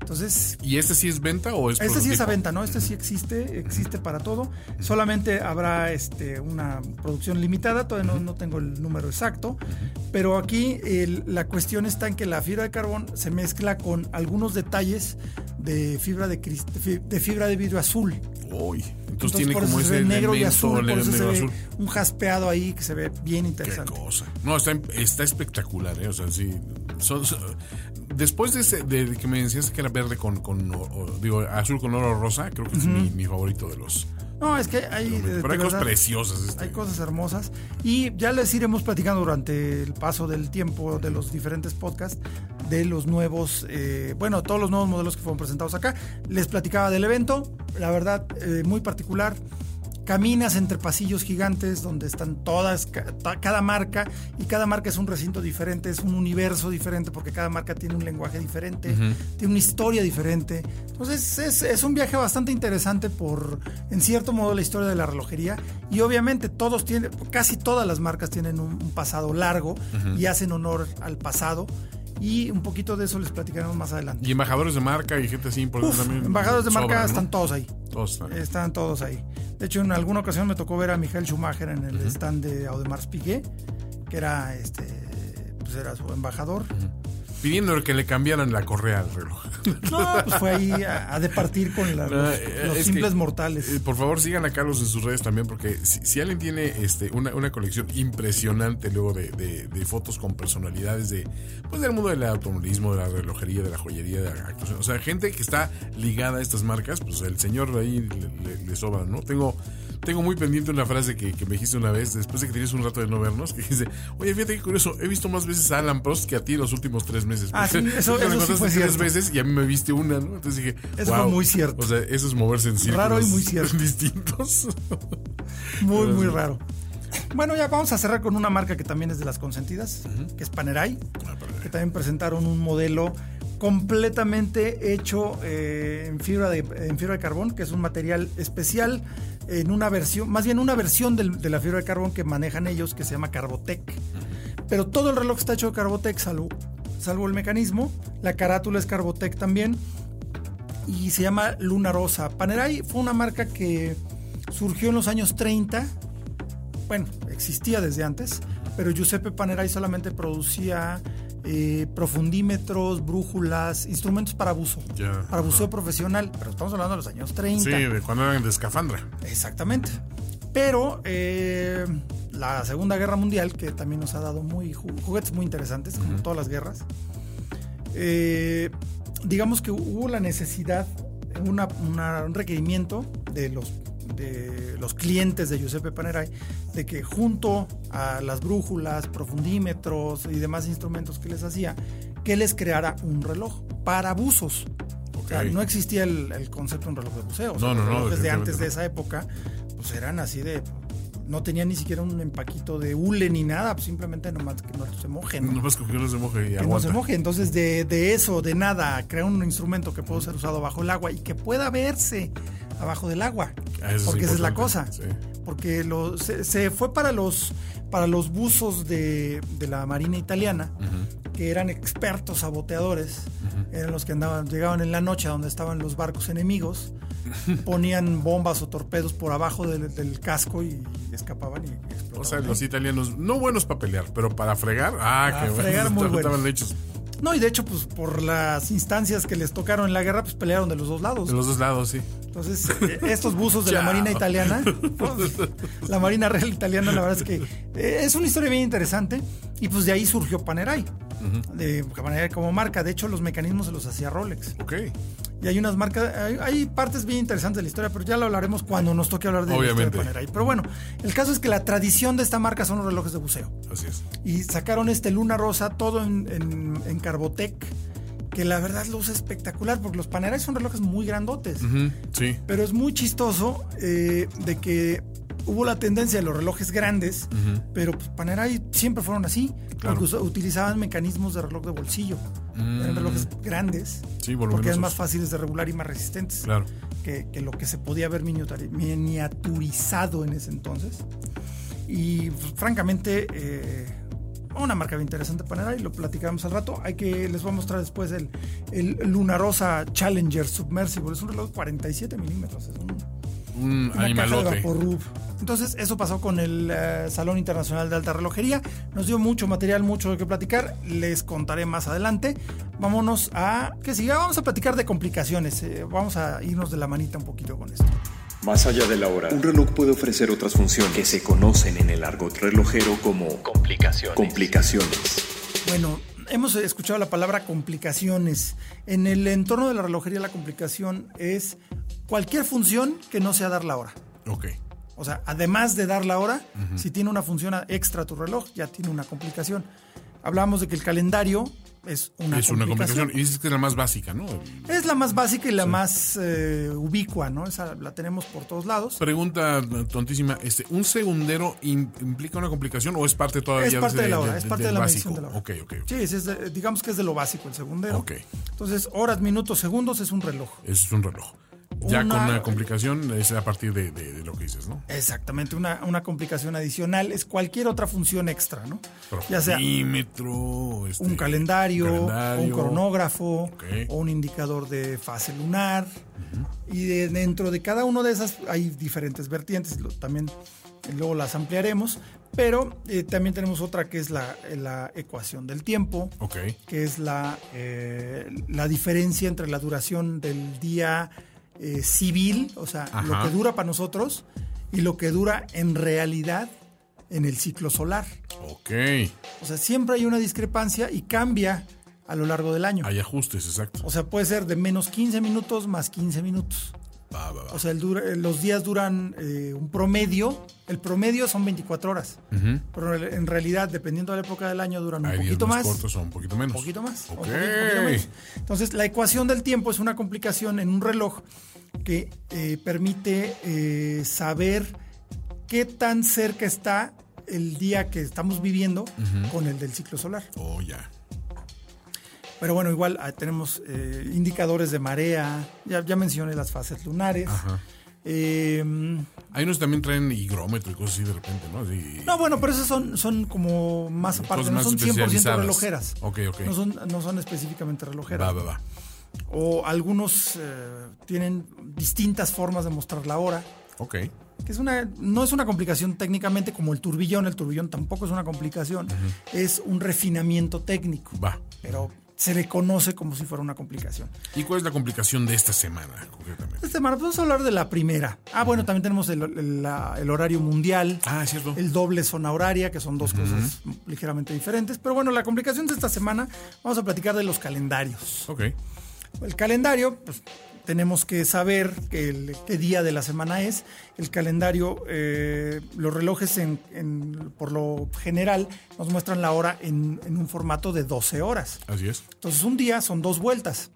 Entonces, ¿Y este sí es venta o es este sí es a venta, ¿no? Este sí existe, existe para todo. Solamente habrá este, una producción limitada, todavía no, no tengo el número exacto, pero aquí el- la cuestión está en que la fibra de carbón se mezcla con algunos detalles de fibra de, de fi- de fibra de vidrio azul. Uy, entonces, tiene por eso como se ese ve negro y azul, por eso se ve azul. un jaspeado ahí que se ve bien Qué interesante. cosa. No, está, está espectacular, ¿eh? O sea, sí. son- son- después de, ese, de que me decías que era verde con, con o- o- digo, azul con oro rosa, creo que es mi, mi favorito de los. No, es que hay, de- Pero hay de cosas verdad, preciosas. Este. Hay cosas hermosas y ya les iremos platicando durante el paso del tiempo de los diferentes podcasts de los nuevos, eh, bueno, todos los nuevos modelos que fueron presentados acá. Les platicaba del evento, la verdad, eh, muy particular. Caminas entre pasillos gigantes donde están todas, cada marca, y cada marca es un recinto diferente, es un universo diferente, porque cada marca tiene un lenguaje diferente, tiene una historia diferente. Entonces es, es un viaje bastante interesante por, en cierto modo, la historia de la relojería. Y obviamente todos tienen, casi todas las marcas tienen un, un pasado largo y hacen honor al pasado. Y un poquito de eso les platicaremos más adelante. Y embajadores de marca y gente así importante Uf, también. embajadores de marca sobran, ¿no? están todos ahí. Todos están. Están todos ahí. De hecho, en alguna ocasión me tocó ver a Michael Schumacher en el stand de Audemars Piguet, que era este pues era su embajador. Pidiéndole que le cambiaran la correa al reloj. No, pues fue ahí a, a departir con la- No, los, eh, los simples que, mortales. eh, por favor, sigan a Carlos en sus redes también, porque si, si alguien tiene este, una, una colección impresionante luego de, de- de fotos con personalidades de pues del mundo del automovilismo, de la relojería, de la joyería, de la actuación, o sea, gente que está ligada a estas marcas, pues el señor ahí le, le- le sobra, ¿no? Tengo tengo muy pendiente una frase que, que me dijiste una vez, después de que tienes un rato de no vernos, que dice, oye, fíjate qué curioso, he visto más veces a Alan Prost que a ti en los últimos tres meses. Ah, sí, eso- me eso sí fue tres cierto. veces y a mí me viste una, ¿no? Entonces dije, Eso fue "Wow". muy cierto. O sea, eso es moverse en círculos Raro y muy cierto. distintos. Muy, muy raro. Bueno, ya vamos a cerrar con una marca que también es de las consentidas, que es Panerai, que también presentaron un modelo completamente hecho eh, en, fibra de, en fibra de carbón, que es un material especial en una versión, más bien una versión del- de la fibra de carbón que manejan ellos, que se llama Carbotec. Pero todo el reloj está hecho de Carbotec, salvo, salvo el mecanismo. La carátula es Carbotec también y se llama Luna Rosa. Panerai fue una marca que surgió en los años 30. Bueno, existía desde antes, pero Giuseppe Panerai solamente producía eh, profundímetros, brújulas, instrumentos para buzo, Ya, para buceo profesional, pero estamos hablando de los años 30. Sí, de cuando eran de escafandra. Exactamente. Pero eh, la Segunda Guerra Mundial, que también nos ha dado muy ju- juguetes muy interesantes, como todas las guerras, eh, digamos que hubo la necesidad, una- una- un requerimiento de los, de los clientes de Giuseppe Panerai, de que junto a las brújulas, profundímetros y demás instrumentos que les hacía, que les creara un reloj para buzos. O sea, no existía el, el concepto de un reloj de buceo. O sea, No, no, los no, relojes de definitivamente antes de no. esa época, pues eran así de. No tenían ni siquiera un empaquito de hule ni nada, pues simplemente nomás que no se mojen. ¿no? No más que no se moje y que no aguanta. se moje. Entonces, de, de eso, de nada, crear un instrumento que pueda ser usado bajo el agua y que pueda verse abajo del agua. Ah, es porque esa es la cosa. sí. Porque lo- se, se fue para los, para los buzos de, de la Marina Italiana, que eran expertos saboteadores, eran los que andaban, llegaban en la noche a donde estaban los barcos enemigos, ponían bombas o torpedos por abajo del, del casco y escapaban y explotaban. O sea, los italianos, no buenos para pelear, pero para fregar, ah, Para que fregar, muy estaban buenos. hechos No, y de hecho, pues por las instancias que les tocaron en la guerra, pues pelearon de los dos lados. de los dos lados, sí. Entonces, eh, estos buzos de la. Marina Italiana, pues, la Marina Real Italiana, la verdad es que eh, es una historia bien interesante. Y pues de ahí surgió Panerai, de Panerai como marca. De hecho, los mecanismos se los hacía Rolex. Ok. Y hay unas marcas, hay, hay partes bien interesantes de la historia, pero ya lo hablaremos cuando nos toque hablar de la historia Obviamente. de. Pero bueno, el caso es que la tradición de esta marca son los relojes de buceo Así es. y sacaron este Luna Rosa todo en, en, en Carbotec que la verdad luce espectacular, porque los Panerai son relojes muy grandotes. Sí. Pero es muy chistoso eh, de que hubo la tendencia de los relojes grandes, pero pues, Panerai siempre fueron así, Claro. porque usa- utilizaban mecanismos de reloj de bolsillo. Eran relojes grandes, Mm. Sí, porque eran más fáciles de regular y más resistentes Claro. que, que lo que se podía haber miniaturi- miniaturizado en ese entonces. Y pues, francamente, eh, una marca bien interesante Panerai, lo platicamos al rato. Hay que, les voy a mostrar después el, el Lunarosa Challenger Submersible. Es un reloj de 47 milímetros. Es un, Un animalote. Entonces, eso pasó con el eh, Salón Internacional de Alta Relojería. Nos dio mucho material, mucho de qué platicar. Les contaré más adelante. Vámonos a. ¿Qué sigue? Vamos a platicar de complicaciones. eh, vamos a irnos de la manita un poquito con esto. Más allá de la hora, un reloj puede ofrecer otras funciones que se conocen en el argot relojero como Complicaciones. complicaciones. Bueno, hemos escuchado la palabra complicaciones. En el entorno de la relojería, la complicación es cualquier función que no sea dar la hora. Ok. O sea, además de dar la hora, si tiene una función extra tu reloj, ya tiene una complicación. Hablábamos de que el calendario es una es una complicación. complicación. Y dices que es la más básica, ¿no? Es la más básica y la más eh, ubicua, ¿no? Esa la tenemos por todos lados. Pregunta tontísima, este, ¿un segundero im- implica una complicación o es parte todavía es parte de, la hora, es parte de la básico? medición de la hora. Ok, ok. Sí, es- de- digamos que es de lo básico el segundero. Entonces, horas, minutos, segundos es un reloj. Es un reloj. Ya Una- con una complicación es a partir de, de- de lo que dices, ¿no? Exactamente, una, una complicación adicional es cualquier otra función extra, ¿no? Ya sea este, un calendario, calendario. un cronógrafo, o un indicador de fase lunar. Y de- dentro de cada uno de esas hay diferentes vertientes, lo- también luego las ampliaremos, pero eh, también tenemos otra que es la, la ecuación del tiempo, que es la, eh, la diferencia entre la duración del día eh, civil, o sea, lo que dura para nosotros, y lo que dura en realidad en el ciclo solar. Ok. O sea, siempre hay una discrepancia y cambia a lo largo del año. Hay ajustes, exacto. O sea, puede ser de menos 15 minutos más 15 minutos. Va, va, va. O sea, el dura- los días duran eh, un promedio. El promedio son 24 horas. Pero en realidad, dependiendo de la época del año, duran un Hay poquito más cortos o un poquito menos. Un poquito más. o Ok. un poquito- poquito menos. Entonces, la ecuación del tiempo es una complicación en un reloj que eh, permite eh, saber qué tan cerca está el día que estamos viviendo con el del ciclo solar. Oh, ya. Pero bueno, igual ah, tenemos eh, indicadores de marea, ya, ya mencioné las fases lunares. Eh, Hay unos que también traen higrómetro y cosas así de repente, ¿no? Así- no, bueno, pero esas son, son como más aparte, no son 100% especializadas. relojeras. Ok, ok. No son, no son específicamente relojeras. Va, va, va. O algunos eh, tienen distintas formas de mostrar la hora. Ok. Que es una, no es una complicación técnicamente como el turbillón, el turbillón tampoco es una complicación, es un refinamiento técnico, Va. pero se le conoce como si fuera una complicación. ¿Y cuál es la complicación de esta semana, concretamente? Esta semana vamos a hablar de la primera. Ah, bueno, también tenemos el, el- la- el horario mundial, Ah, es cierto. el doble zona horaria, que son dos cosas ligeramente diferentes. Pero bueno, la complicación de esta semana, vamos a platicar de los calendarios. Ok. El calendario, pues tenemos que saber qué día de la semana es. El calendario, eh, los relojes en- en- por lo general nos muestran la hora en, en un formato de 12 horas. Así es. Entonces un día son dos vueltas.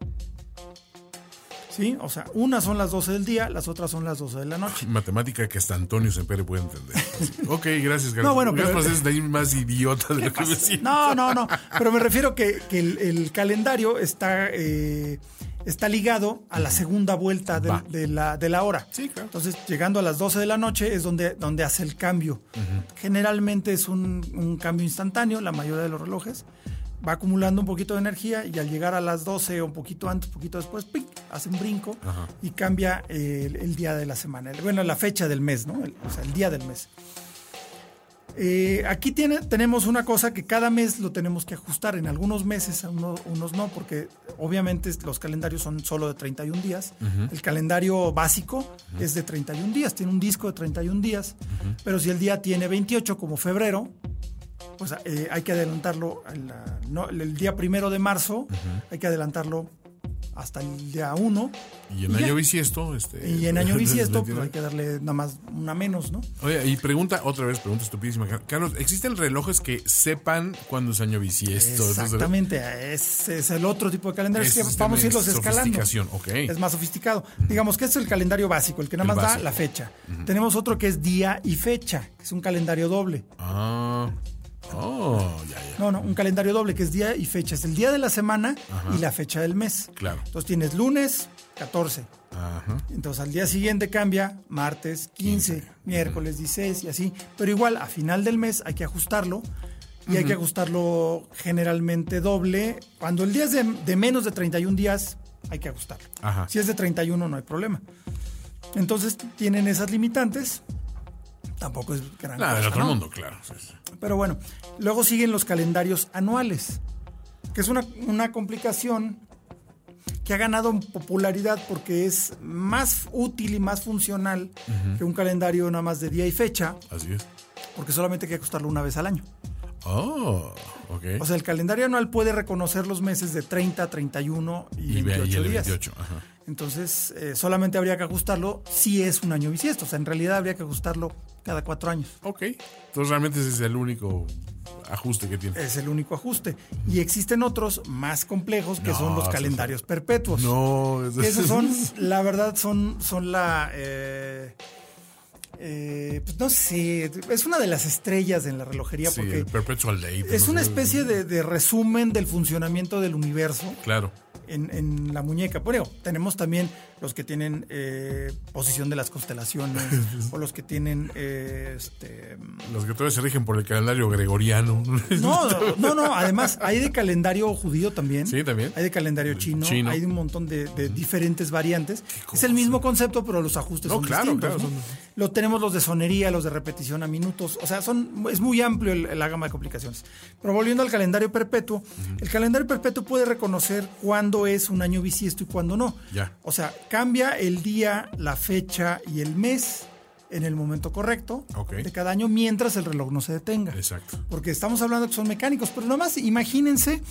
¿Sí? O sea, unas son las 12 del día, las otras son las 12 de la noche. Matemática que hasta Antonio Sempere puede entender. ok, gracias, gracias. No, bueno, Gracias pero- de ahí más idiota de lo que me. No, no, no. Pero me refiero que, que el, el calendario está, eh, está ligado a la segunda vuelta Va. de, la, de la hora. Sí, claro. Entonces, llegando a las 12 de la noche es donde, donde hace el cambio. Generalmente es un, un cambio instantáneo, la mayoría de los relojes. Va acumulando un poquito de energía y al llegar a las 12 o un poquito antes, un poquito después, ¡ping! hace un brinco Ajá. y cambia el, el día de la semana. Bueno, la fecha del mes, ¿no? El- o sea, el día del mes. Eh, aquí tiene, tenemos una cosa que cada mes lo tenemos que ajustar. En algunos meses, uno- unos no, porque obviamente los calendarios son solo de 31 días. El calendario básico es de 31 días, tiene un disco de 31 días. Pero si el día tiene 28, como febrero, pues eh, hay que adelantarlo. a la- no, el día primero de marzo, hay que adelantarlo hasta el día 1. Y en año bisiesto, este. Y en año bisiesto, pues hay que darle nada más una menos, ¿no? Oye, y pregunta, otra vez, pregunta estupidísima. Carlos, ¿existen relojes que sepan cuándo es año bisiesto? Exactamente, ese es el otro tipo de calendario. vamos a irlos escalando. Okay. Es más sofisticado. Digamos que es el calendario básico, el que nada más da la fecha. Tenemos otro que es día y fecha, que es un calendario doble. Ah. Oh, ya, ya. No, no, un calendario doble que es día y fecha. Es el día de la semana y la fecha del mes. Claro. Entonces tienes lunes 14. Ajá. Entonces al día siguiente cambia martes 15, miércoles 16 y así. Pero igual a final del mes hay que ajustarlo. Y hay que ajustarlo generalmente doble. Cuando el día es de, menos de 31 días, hay que ajustarlo. Ajá. Si es de 31, no hay problema. Entonces tienen esas limitantes. Tampoco es gran Nada del otro mundo, claro. Pero bueno, luego siguen los calendarios anuales, que es una, una complicación que ha ganado popularidad porque es más útil y más funcional que un calendario nada más de día y fecha. Así es. Porque solamente hay que ajustarlo una vez al año. Oh, ok. O sea, el calendario anual puede reconocer los meses de 30, 31 y, 28 días. 28, ajá. Entonces, eh, solamente habría que ajustarlo si es un año bisiesto. O sea, en realidad habría que ajustarlo cada cuatro años. Ok. Entonces, realmente ese es el único ajuste que tiene. Es el único ajuste. Y existen otros más complejos que son los calendarios perpetuos. No, esos son, la verdad, son, son la. Eh, eh, pues no sé, es una de las estrellas en la relojería porque Perpetual Date, es una especie de, de, resumen del funcionamiento del universo. Claro en, la muñeca. Bueno, tenemos también los que tienen eh, posición de las constelaciones o los que tienen eh, este los que todavía se rigen por el calendario gregoriano. No, no, no, además hay de calendario judío también. Sí, también. Hay de calendario chino, hay de un montón de, diferentes variantes. Es el mismo concepto, pero los ajustes son distintos. Lo tenemos los de sonería, los de repetición a minutos, o sea, son es muy amplio la gama de complicaciones. Pero volviendo al calendario perpetuo, el calendario perpetuo puede reconocer cuándo es un año bisiesto y cuándo no. Ya. O sea, cambia el día, la fecha y el mes en el momento correcto de cada año mientras el reloj no se detenga. Exacto. Porque estamos hablando que son mecánicos, pero nomás imagínense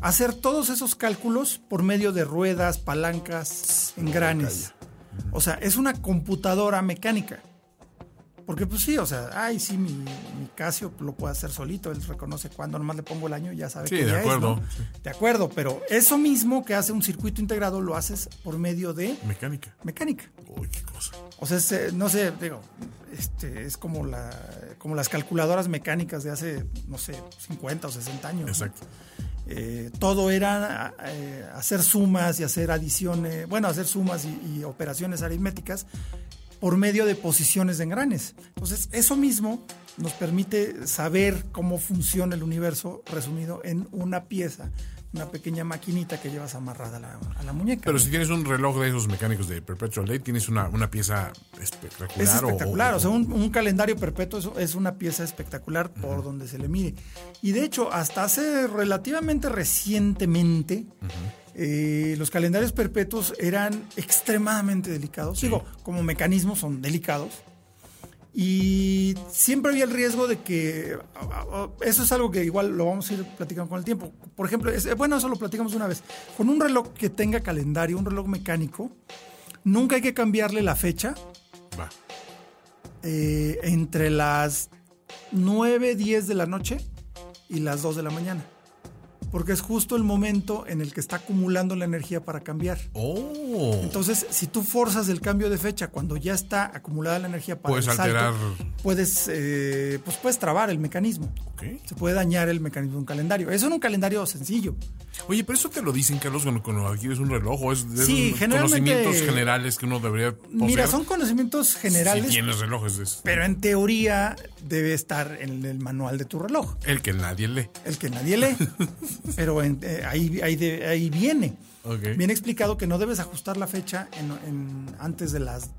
hacer todos esos cálculos por medio de ruedas, palancas, engranes. O sea, es una computadora mecánica. Porque pues sí, o sea, ay, sí, mi, Casio lo puede hacer solito, él reconoce cuándo, nomás le pongo el año y ya sabe sí, que de acuerdo. De acuerdo, pero eso mismo que hace un circuito integrado lo haces por medio de... Mecánica. Mecánica. Uy, qué cosa. O sea, eh, no sé, digo, este, es como, la, como las calculadoras mecánicas de hace, no sé, 50 o 60 años. Exacto. Eh, todo era eh, hacer sumas y hacer adiciones, bueno, hacer sumas y operaciones aritméticas por medio de posiciones de engranes. Entonces, eso mismo nos permite saber cómo funciona el universo resumido en una pieza, una pequeña maquinita que llevas amarrada a la, muñeca. Pero si tienes un reloj de esos mecánicos de Perpetual Date, tienes una, pieza espectacular. Es espectacular, o, sea, un, calendario perpetuo es, una pieza espectacular por donde se le mire. Y de hecho, hasta hace relativamente recientemente, eh, los calendarios perpetuos eran extremadamente delicados. Digo, como mecanismos son delicados. Y siempre había el riesgo de que, eso es algo que igual lo vamos a ir platicando con el tiempo. Por ejemplo, bueno, eso lo platicamos una vez. Con un reloj que tenga calendario, un reloj mecánico, nunca hay que cambiarle la fecha. Va. Eh, entre las 9, 10 de la noche y las 2 de la mañana porque es justo el momento en el que está acumulando la energía para cambiar. Oh. Entonces, si tú forzas el cambio de fecha cuando ya está acumulada la energía para puedes el salto, alterar, puedes, eh, pues puedes trabar el mecanismo. Okay. Se puede dañar el mecanismo de un calendario. Eso en un calendario sencillo. Oye, pero eso te lo dicen, Carlos, cuando, cuando adquieres un reloj o es sí, conocimientos generales que uno debería poseer. Mira, son conocimientos generales. Si tienes relojes. Pero en teoría debe estar en el manual de tu reloj. El que nadie lee. El que nadie lee. pero eh, ahí, ahí, viene. Viene explicado que no debes ajustar la fecha en, antes de las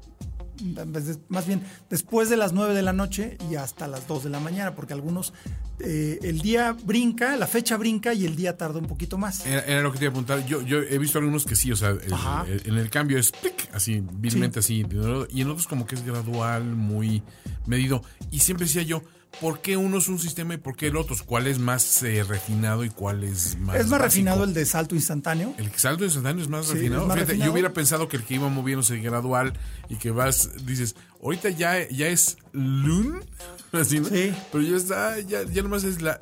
más bien después de las 9 de la noche y hasta las 2 de la mañana, porque algunos eh, el día brinca, la fecha brinca y el día tarda un poquito más. Era, lo que te iba a apuntar. Yo, yo he visto algunos que sí, o sea, en el cambio es así, vilmente así, y en otros como que es gradual, muy medido. Y siempre decía yo, por qué uno es un sistema y por qué el otro. ¿Cuál es más eh, refinado y cuál es más Es más básico? refinado el de salto instantáneo. El salto instantáneo es más Sí, refinado. es más Fíjate, refinado. Yo hubiera pensado que el que iba moviéndose gradual y que vas, dices, ahorita ya, ya es lun, así, ¿no? Sí. Pero ya está, ya, ya nomás es la,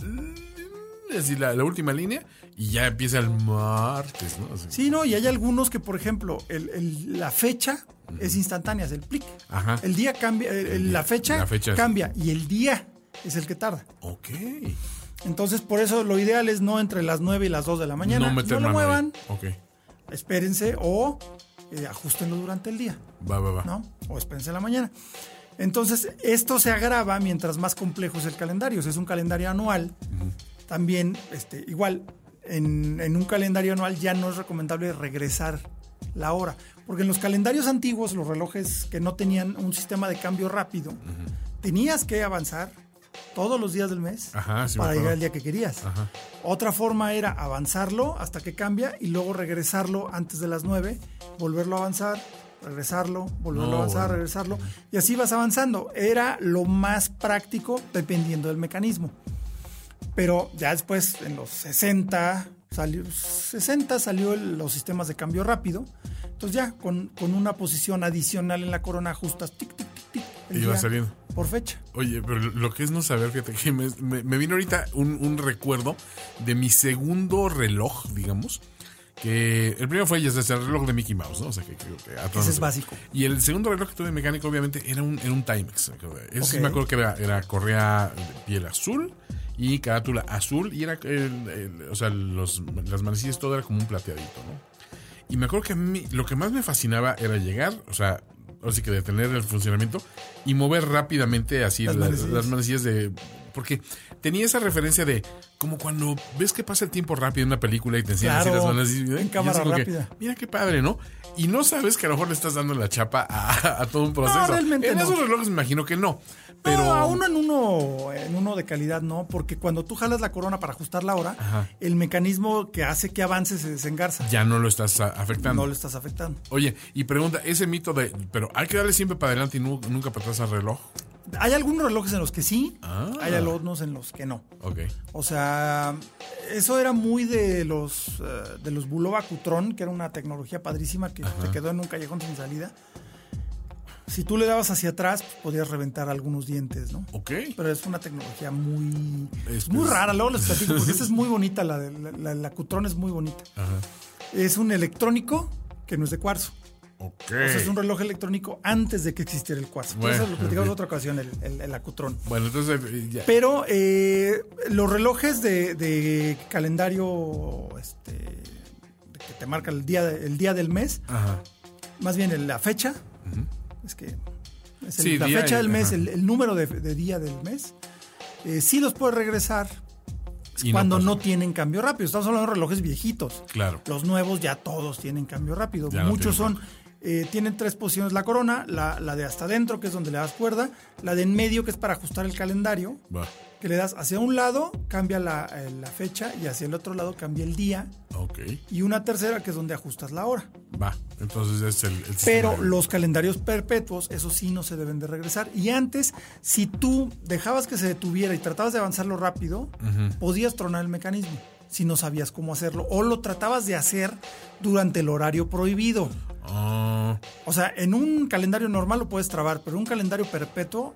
así la, la última línea y ya empieza el martes, ¿no? Así. Sí, no, y hay algunos que, por ejemplo, el- el- la fecha es instantánea, es el plic. Ajá. El día cambia, el- la, fecha La fecha es- cambia y el día es el que tarda. Ok. Entonces, por eso lo ideal es no entre las 9 y las 2 de la mañana. no No, meter lo mano ahí. muevan, Ok. espérense o eh, ajustenlo durante el día, Va, va, va. ¿no? O espérense en la mañana. Entonces, esto se agrava mientras más complejo es el calendario. Si es un calendario anual, también, este, igual, en, en un calendario anual ya no es recomendable regresar la hora. Porque en los calendarios antiguos, los relojes que no tenían un sistema de cambio rápido, tenías que avanzar todos los días del mes Ajá, sí me para llegar al día que querías. Ajá. Otra forma era avanzarlo hasta que cambia y luego regresarlo antes de las 9, volverlo a avanzar, regresarlo, volverlo No, a avanzar, bueno. regresarlo. Y así vas avanzando. Era lo más práctico dependiendo del mecanismo. Pero ya después, en los 60, salió, 60 salió el- los sistemas de cambio rápido. Entonces ya con, con una posición adicional en la corona ajustas tic, tic, tic, tic. Y va saliendo. Por fecha. Oye, pero lo que es no saber, fíjate que me, me- me vino ahorita un, un recuerdo de mi segundo reloj, digamos. Que el primero fue ya sabes, el reloj de Mickey Mouse, ¿no? O sea, que creo que a todos Ese es básico. Y el segundo reloj que tuve mecánico, obviamente, era un, era un Timex. Eso sí Ok. me acuerdo que era, era correa de piel azul y carátula azul. Y era, el- el- o sea, los, las manecillas, todo era como un plateadito, ¿no? Y me acuerdo que a mí lo que más me fascinaba era llegar, o sea, así que detener el funcionamiento y mover rápidamente así Las la- manecillas. las manecillas de... Porque tenía esa referencia de como cuando ves que pasa el tiempo rápido en una película y te enseñan así las manecillas. en y yo cámara que, rápida. Mira qué padre, ¿no? Y no sabes que a lo mejor le estás dando la chapa a, a todo un proceso. realmente en no. esos relojes me imagino que no. Pero No, a uno en uno, en uno de calidad no, porque cuando tú jalas la corona para ajustar la hora, Ajá. el mecanismo que hace que avance se desengarza. ya no lo estás a- afectando. No lo estás afectando. Oye, y pregunta, ese mito de, pero hay que darle siempre para adelante y nu- nunca para atrás al reloj. Hay algunos relojes en los que sí, Ah. hay algunos en los que no. Ok. O sea, eso era muy de los eh, de los Bulova Cutron, que era una tecnología padrísima que se quedó en un callejón sin salida. Si tú le dabas hacia atrás, pues, podías reventar algunos dientes, ¿no? Ok. Pero es una tecnología muy, Es- muy es- rara, luego les platico, porque esta es muy bonita, la, de, la, la- la Cutron es muy bonita. Ajá. Es un electrónico que no es de cuarzo. Ok. O sea, es un reloj electrónico antes de que existiera el cuarzo. Bueno, Entonces lo platicamos en otra ocasión, el, el, el Acutrón. Bueno, entonces eh, ya. Pero eh, los relojes de, de calendario este, que te marca el día, el día del mes, Ajá. más bien la fecha, es que es el- Sí, la fecha del mes, el, el número de, de día del mes, eh, sí los puedes regresar Y cuando no, tienen cambio rápido. Estamos hablando de relojes viejitos. Claro. Los nuevos ya todos tienen cambio rápido. Ya no Muchos tienen son, eh, tienen tres posiciones la corona, la, la de hasta adentro, que es donde le das cuerda, la de en medio, que es para ajustar el calendario, Va. Que le das hacia un lado, cambia la, eh, la fecha, y hacia el otro lado cambia el día, Ok. y una tercera, que es donde ajustas la hora. Va. Entonces es el, el sistema Pero de- los calendarios perpetuos, eso sí no se deben de regresar. Y antes, si tú dejabas que se detuviera y tratabas de avanzarlo rápido, podías tronar el mecanismo si no sabías cómo hacerlo. O lo tratabas de hacer durante el horario prohibido. Ah, O sea, en un calendario normal lo puedes trabar, pero en un calendario perpetuo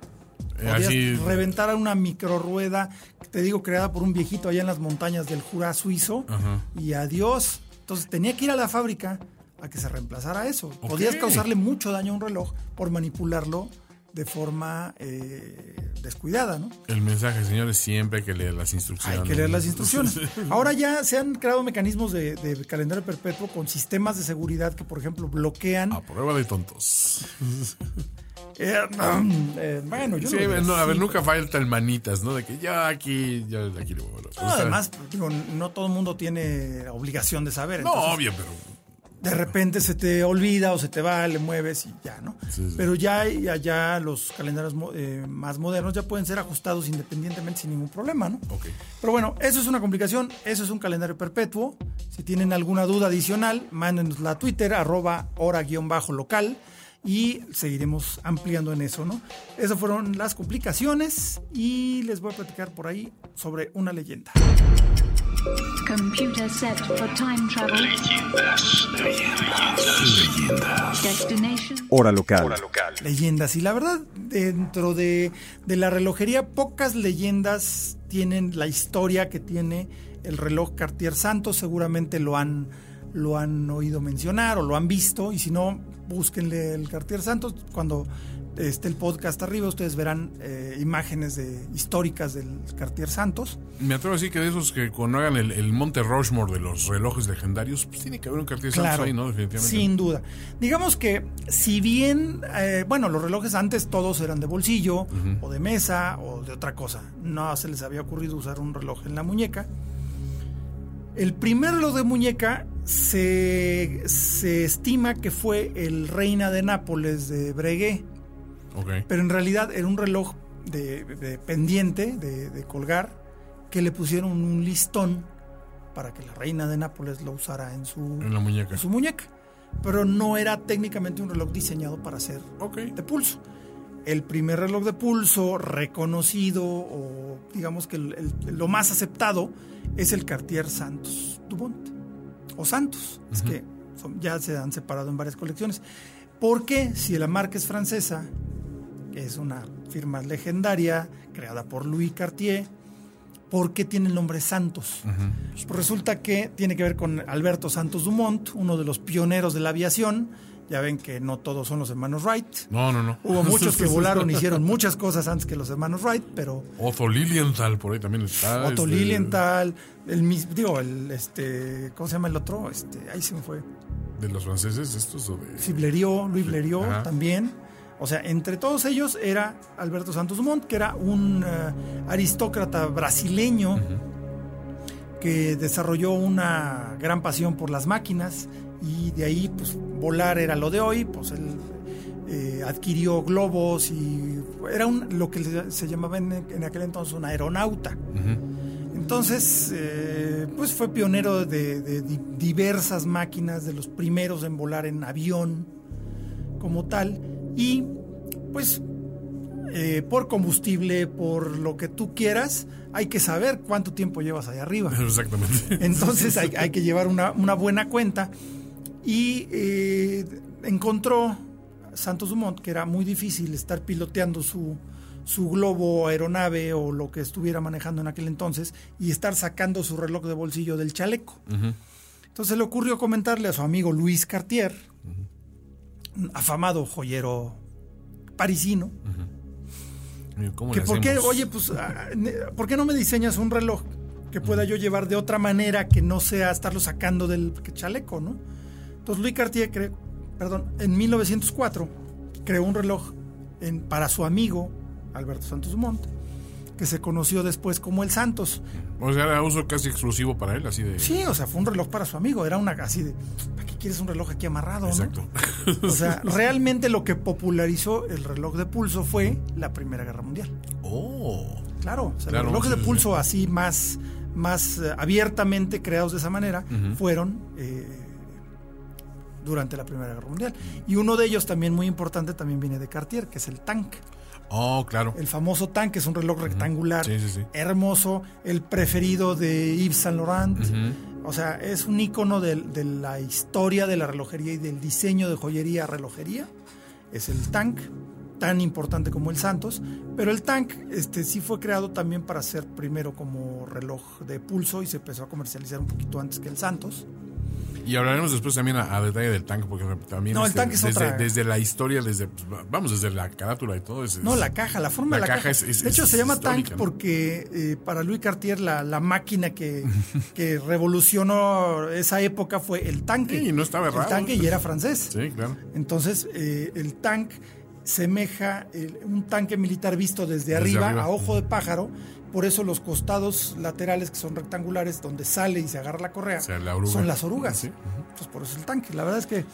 así. reventar a una microrueda, te digo, creada por un viejito allá en las montañas del Jura suizo. Ajá. Y adiós. Entonces tenía que ir a la fábrica a que se reemplazara eso. Podías Ok. causarle mucho daño a un reloj por manipularlo de forma eh, descuidada, ¿no? El mensaje, señores, siempre hay que leer las instrucciones. Hay que leer las instrucciones. Ahora ya se han creado mecanismos de, de calendario perpetuo con sistemas de seguridad que, por ejemplo, bloquean. A prueba de tontos. Eh, eh, bueno, yo Sí, no, no, a ver, nunca falta el manitas, ¿no? De que ya aquí, ya aquí lo no, además, digo, no todo el mundo tiene obligación de saber. No, entonces, obvio, pero. de repente se te olvida o se te va, le mueves y ya, ¿no? Sí, sí. Pero ya, ya, ya los calendarios eh, más modernos ya pueden ser ajustados independientemente sin ningún problema, ¿no? Ok. Pero bueno, eso es una complicación, eso es un calendario perpetuo. Si tienen alguna duda adicional, mándenosla a Twitter, arroba hora-local. Y seguiremos ampliando en eso, ¿no? Esas fueron las complicaciones y les voy a platicar por ahí sobre una leyenda. Computer set for time travel. Leyendas. Leyendas. Destination. Hora local. Hora local. Leyendas. Y la verdad, dentro de, de la relojería, pocas leyendas tienen la historia que tiene el reloj Cartier Santos. Seguramente lo han lo han oído mencionar o lo han visto y si no, búsquenle el Cartier Santos. Cuando esté el podcast arriba, ustedes verán eh, imágenes de, históricas del Cartier Santos. Me atrevo a decir que de esos que cuando hagan el, Monte Rushmore de los relojes legendarios, pues tiene que haber un Cartier Santos ahí, ¿no? Definitivamente. Sin duda. Digamos que si bien, eh, bueno, los relojes antes todos eran de bolsillo o de mesa o de otra cosa. No se les había ocurrido usar un reloj en la muñeca. El primer reloj de muñeca se, estima que fue el Reina de Nápoles de Breguet. Pero en realidad era un reloj de, pendiente, de, colgar, que le pusieron un listón para que la Reina de Nápoles lo usara en su, muñeca. su muñeca. Pero no era técnicamente un reloj diseñado para ser de pulso. El primer reloj de pulso reconocido o digamos que lo más aceptado es el Cartier Santos Dumont o Santos. Es que ya se han separado en varias colecciones. Porque si la marca es francesa, que es una firma legendaria creada por Louis Cartier, ¿por qué tiene el nombre Santos? Pues resulta que tiene que ver con Alberto Santos Dumont, uno de los pioneros de la aviación ya ven que no todos son los hermanos Wright. No, no, no. Hubo muchos que volaron, hicieron muchas cosas antes que los hermanos Wright, pero. Otto Lilienthal, por ahí también está. Otto este... Lilienthal, el mismo, digo, el este, ¿cómo se llama el otro? Este, ahí se me fue. ¿De los franceses estos o de.? Sí, Blériot, Louis Blériot también. O sea, entre todos ellos era Alberto Santos Dumont, que era un eh, aristócrata brasileño que desarrolló una gran pasión por las máquinas y de ahí pues volar era lo de hoy, pues él eh, adquirió globos y era un, lo que se llamaba en, aquel entonces un aeronauta. Entonces, eh, pues fue pionero de, diversas máquinas, de los primeros en volar en avión como tal, y pues eh, por combustible, por lo que tú quieras, hay que saber cuánto tiempo llevas ahí arriba. Exactamente. Entonces hay, hay que llevar una, una buena cuenta y eh, encontró Santos Dumont que era muy difícil estar piloteando su, su globo aeronave o lo que estuviera manejando en aquel entonces y estar sacando su reloj de bolsillo del chaleco. Entonces le ocurrió comentarle a su amigo Luis Cartier, afamado joyero parisino, que por qué, oye, pues, ah, ¿por qué no me diseñas un reloj que pueda yo llevar de otra manera que no sea estarlo sacando del chaleco, ¿no? Entonces Louis Cartier creó, perdón, en 1904 creó un reloj para su amigo Alberto Santos Dumont, que se conoció después como el Santos. O sea, era uso casi exclusivo para él, así de... Sí, o sea, fue un reloj para su amigo, era una así de... ¿Para qué quieres un reloj aquí amarrado? Exacto. O sea, realmente lo que popularizó el reloj de pulso fue la Primera Guerra Mundial. Oh. Claro, o sea, los relojes de pulso así más, más eh, abiertamente creados de esa manera fueron... Eh, durante la Primera Guerra Mundial. Y uno de ellos también muy importante también viene de Cartier, que es el Tank. Oh, claro. El famoso Tank, que es un reloj rectangular, hermoso, el preferido de Yves Saint Laurent. O sea, es un icono de, la historia de la relojería y del diseño de joyería relojería. Es el Tank, tan importante como el Santos, pero el Tank este, sí fue creado también para ser primero como reloj de pulso y se empezó a comercializar un poquito antes que el Santos. Y hablaremos después también a, detalle del tanque, porque también no, el tanque es desde, desde, la historia, desde pues, vamos, desde la carátula y todo. no, la caja, la forma de la caja. Es, de hecho, se llama tank porque eh, para Louis Cartier la, la máquina que, que, revolucionó esa época fue el tanque. Sí, no estaba errado. El tanque y era francés. Sí, claro. Entonces, eh, el tanque semeja un tanque militar visto desde, arriba, a ojo de pájaro por eso los costados laterales, que son rectangulares, donde sale y se agarra la correa, son las orugas. Por eso el tanque. La verdad es que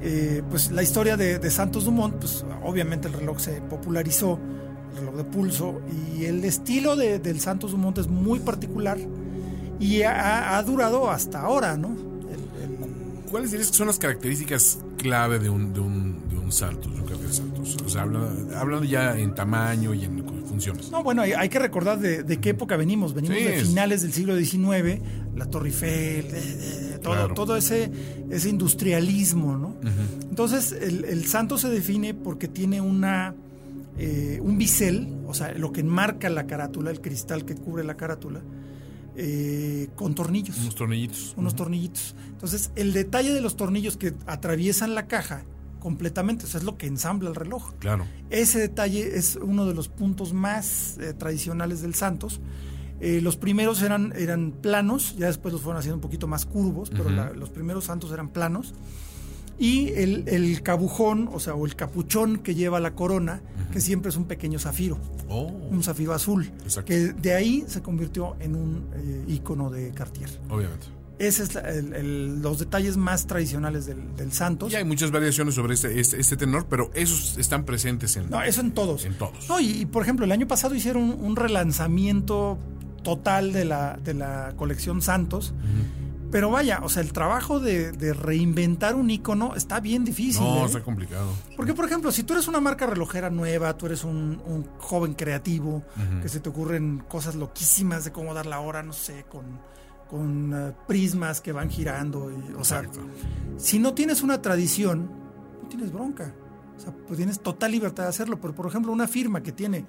eh, pues la historia de, Santos Dumont, pues obviamente el reloj se popularizó, el reloj de pulso, y el estilo del Santos Dumont es muy particular y ha, durado hasta ahora, ¿no? ¿Cuáles dirías que son las características clave de un, de un, Santos, Cartier Santos? O sea, habla- hablando ya en tamaño y en funciones. No, bueno, hay, hay que recordar de, de qué época venimos. Venimos Sí, de es- finales del siglo XIX, la Torre Eiffel, de- de- todo, Claro. todo ese, ese industrialismo, ¿no? Entonces, el, el santo se define porque tiene una eh, un bisel, o sea, lo que enmarca la carátula, el cristal que cubre la carátula, eh, con tornillos Unos tornillitos. unos tornillitos. Entonces, el detalle de los tornillos que atraviesan la caja completamente, o sea, es lo que ensambla el reloj. Claro. Ese detalle es uno de los puntos más eh, tradicionales del Santos. Eh, los primeros eran, eran planos, ya después los fueron haciendo un poquito más curvos, pero la- los primeros Santos eran planos. Y el, el cabujón, o sea, o el capuchón que lleva la corona, que siempre es un pequeño zafiro, Oh, un zafiro azul, Exacto. que de ahí se convirtió en un eh, icono de Cartier. obviamente. Ese es los detalles más tradicionales del, del Santos. Y hay muchas variaciones sobre este, este, este tenor, pero esos están presentes en. No, eso en todos. En todos. No, y, y, por ejemplo, el año pasado hicieron un, un relanzamiento total de la, de la colección Santos. Pero vaya, o sea, el trabajo de, de reinventar un icono está bien difícil. no, ¿eh? está complicado. Porque, por ejemplo, si tú eres una marca relojera nueva, tú eres un, un joven creativo, que se te ocurren cosas loquísimas de cómo dar la hora, no sé, con, con eh, prismas que van girando. y- o sea, si no tienes una tradición, no tienes bronca. O sea, pues tienes total libertad de hacerlo. Pero, por ejemplo, una firma que tiene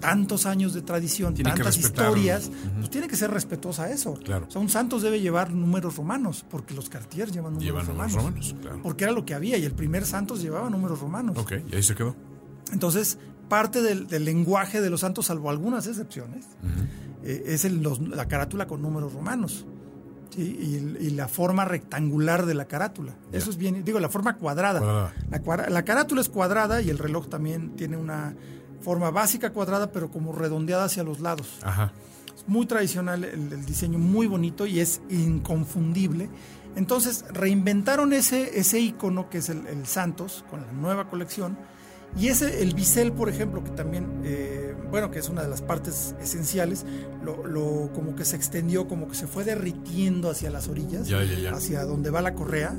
tantos años de tradición, Tiene tantas historias, pues tiene que ser respetuosa a eso. Claro. O sea, un Santos debe llevar números romanos, porque los Cartier llevan números Llevan romanos. romanos, claro. Porque era lo que había, y el primer Santos llevaba números romanos. Ok, y ahí se quedó. Entonces, parte del, del lenguaje de los santos, salvo algunas excepciones, eh, es el- los- la carátula con números romanos. ¿sí? Y, la forma rectangular de la carátula. Eso es bien, digo, la forma cuadrada. Cuadrada. La, carátula es cuadrada y el reloj también tiene una forma básica cuadrada, pero como redondeada hacia los lados. Ajá. Es muy tradicional el, el diseño, muy bonito y es inconfundible. Entonces reinventaron ese, ese icono que es el, el Santos con la nueva colección. Y ese, el bisel, por ejemplo, que también, eh, bueno, que es una de las partes esenciales, lo, lo- como que se extendió, como que se fue derritiendo hacia las orillas, Ya, ya, ya. hacia donde va la correa,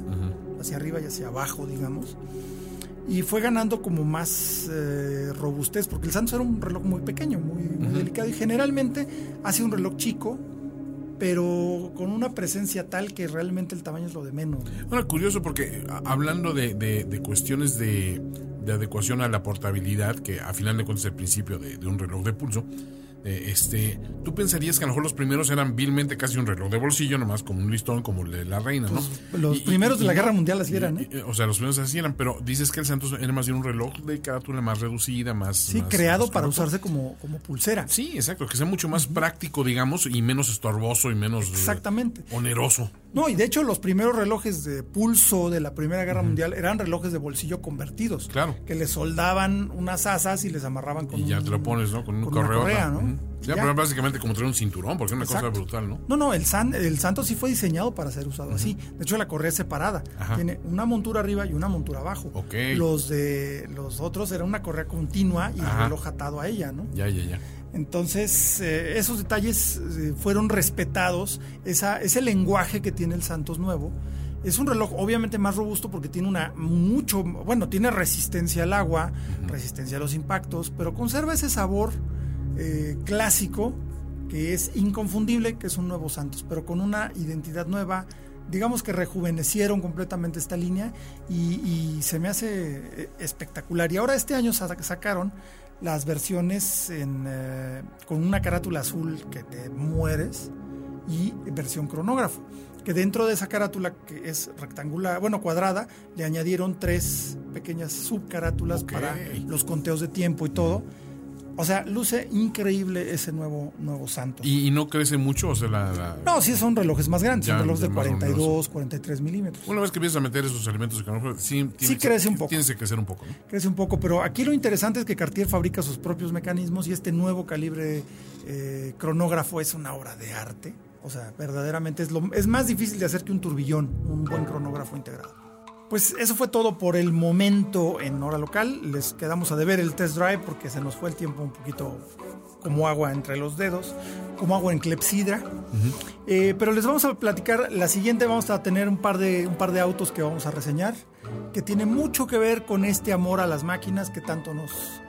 hacia arriba y hacia abajo, digamos. Y fue ganando como más eh, robustez, porque el Santos era un reloj muy pequeño, muy, muy delicado, y generalmente hace un reloj chico, pero con una presencia tal que realmente el tamaño es lo de menos. Bueno, curioso porque hablando de, de- de cuestiones de, de adecuación a la portabilidad, que a final de cuentas es el principio de, de un reloj de pulso, eh, este, tú pensarías que a lo mejor los primeros eran vilmente casi un reloj de bolsillo, nomás como un listón como el de la reina, ¿no? Pues, los primeros de la Guerra Mundial así eran, ¿eh? y- o sea, los primeros así eran, pero dices que el Santos era más bien un reloj de carátula más reducida, más... Sí, más- creado más para usarse como, como pulsera. Sí, exacto, que sea mucho más práctico, digamos, y menos estorboso y menos... eh, Exactamente. oneroso. No, y de hecho los primeros relojes de pulso de la Primera Guerra Mundial eran relojes de bolsillo convertidos. Claro. Que le soldaban unas asas y les amarraban con Y ya un- te lo pones, ¿no? Con un con una correo. correa. ¿no? Ya, Ya. pero básicamente como traer un cinturón, porque es una Exacto. cosa brutal, ¿no? No, no, el, san, el santo sí fue diseñado para ser usado así. De hecho, la correa es separada. Ajá. Tiene una montura arriba y una montura abajo. Los de los otros era una correa continua y el reloj atado a ella, ¿no? Ya, ya, ya. Entonces, eh, esos detalles eh, fueron respetados. Esa, ese lenguaje que tiene el Santos Nuevo. Es un reloj obviamente más robusto porque tiene una mucho, bueno, tiene resistencia al agua, resistencia a los impactos, pero conserva ese sabor eh, clásico que es inconfundible, que es un nuevo Santos, pero con una identidad nueva. Digamos que rejuvenecieron completamente esta línea y, y se me hace eh, espectacular. Y ahora este año sa- sacaron las versiones en, eh, con una carátula azul que te mueres y versión cronógrafo. Que dentro de esa carátula que es rectangular, bueno, cuadrada, le añadieron tres pequeñas subcarátulas para los conteos de tiempo y todo. O sea, luce increíble ese nuevo, nuevo Santos. ¿Y, y no crece mucho? O sea, la, la- No, sí son relojes más grandes, Ya, son relojes de más 42, 43 milímetros. Una vez que empiezas a meter esos elementos de cronógrafo, sí, tiene que- crece un poco. Tienes que crecer un poco, ¿no? Crece un poco, pero aquí lo interesante es que Cartier fabrica sus propios mecanismos y este nuevo calibre eh, cronógrafo es una obra de arte. O sea, verdaderamente es, lo, es más difícil de hacer que un turbillón, un buen cronógrafo integrado. Pues eso fue todo por el momento en hora local. Les quedamos a deber el test drive porque se nos fue el tiempo un poquito como agua entre los dedos, como agua en clepsidra. Eh, pero les vamos a platicar, la siguiente vamos a tener un par de, un par de autos que vamos a reseñar. que tiene mucho que ver con este amor a las máquinas que tanto nos,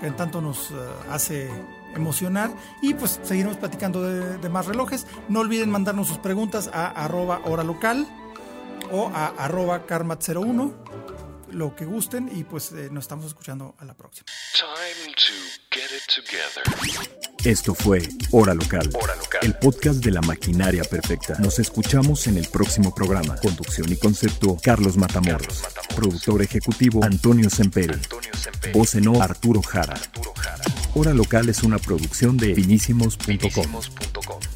que tanto nos eh, hace emocionar y pues seguiremos platicando de, de más relojes. No olviden mandarnos sus preguntas a arroba hora local o a arroba karmat01, lo que gusten y pues eh, nos estamos escuchando a la próxima. Time to get it together. Esto fue Hora Local, el podcast de la maquinaria perfecta. Nos escuchamos en el próximo programa. Conducción y concepto, Carlos Matamoros. Productor ejecutivo, Antonio Semperi. Voz en off, Arturo Jara. Hora Local es una producción de finísimos.com.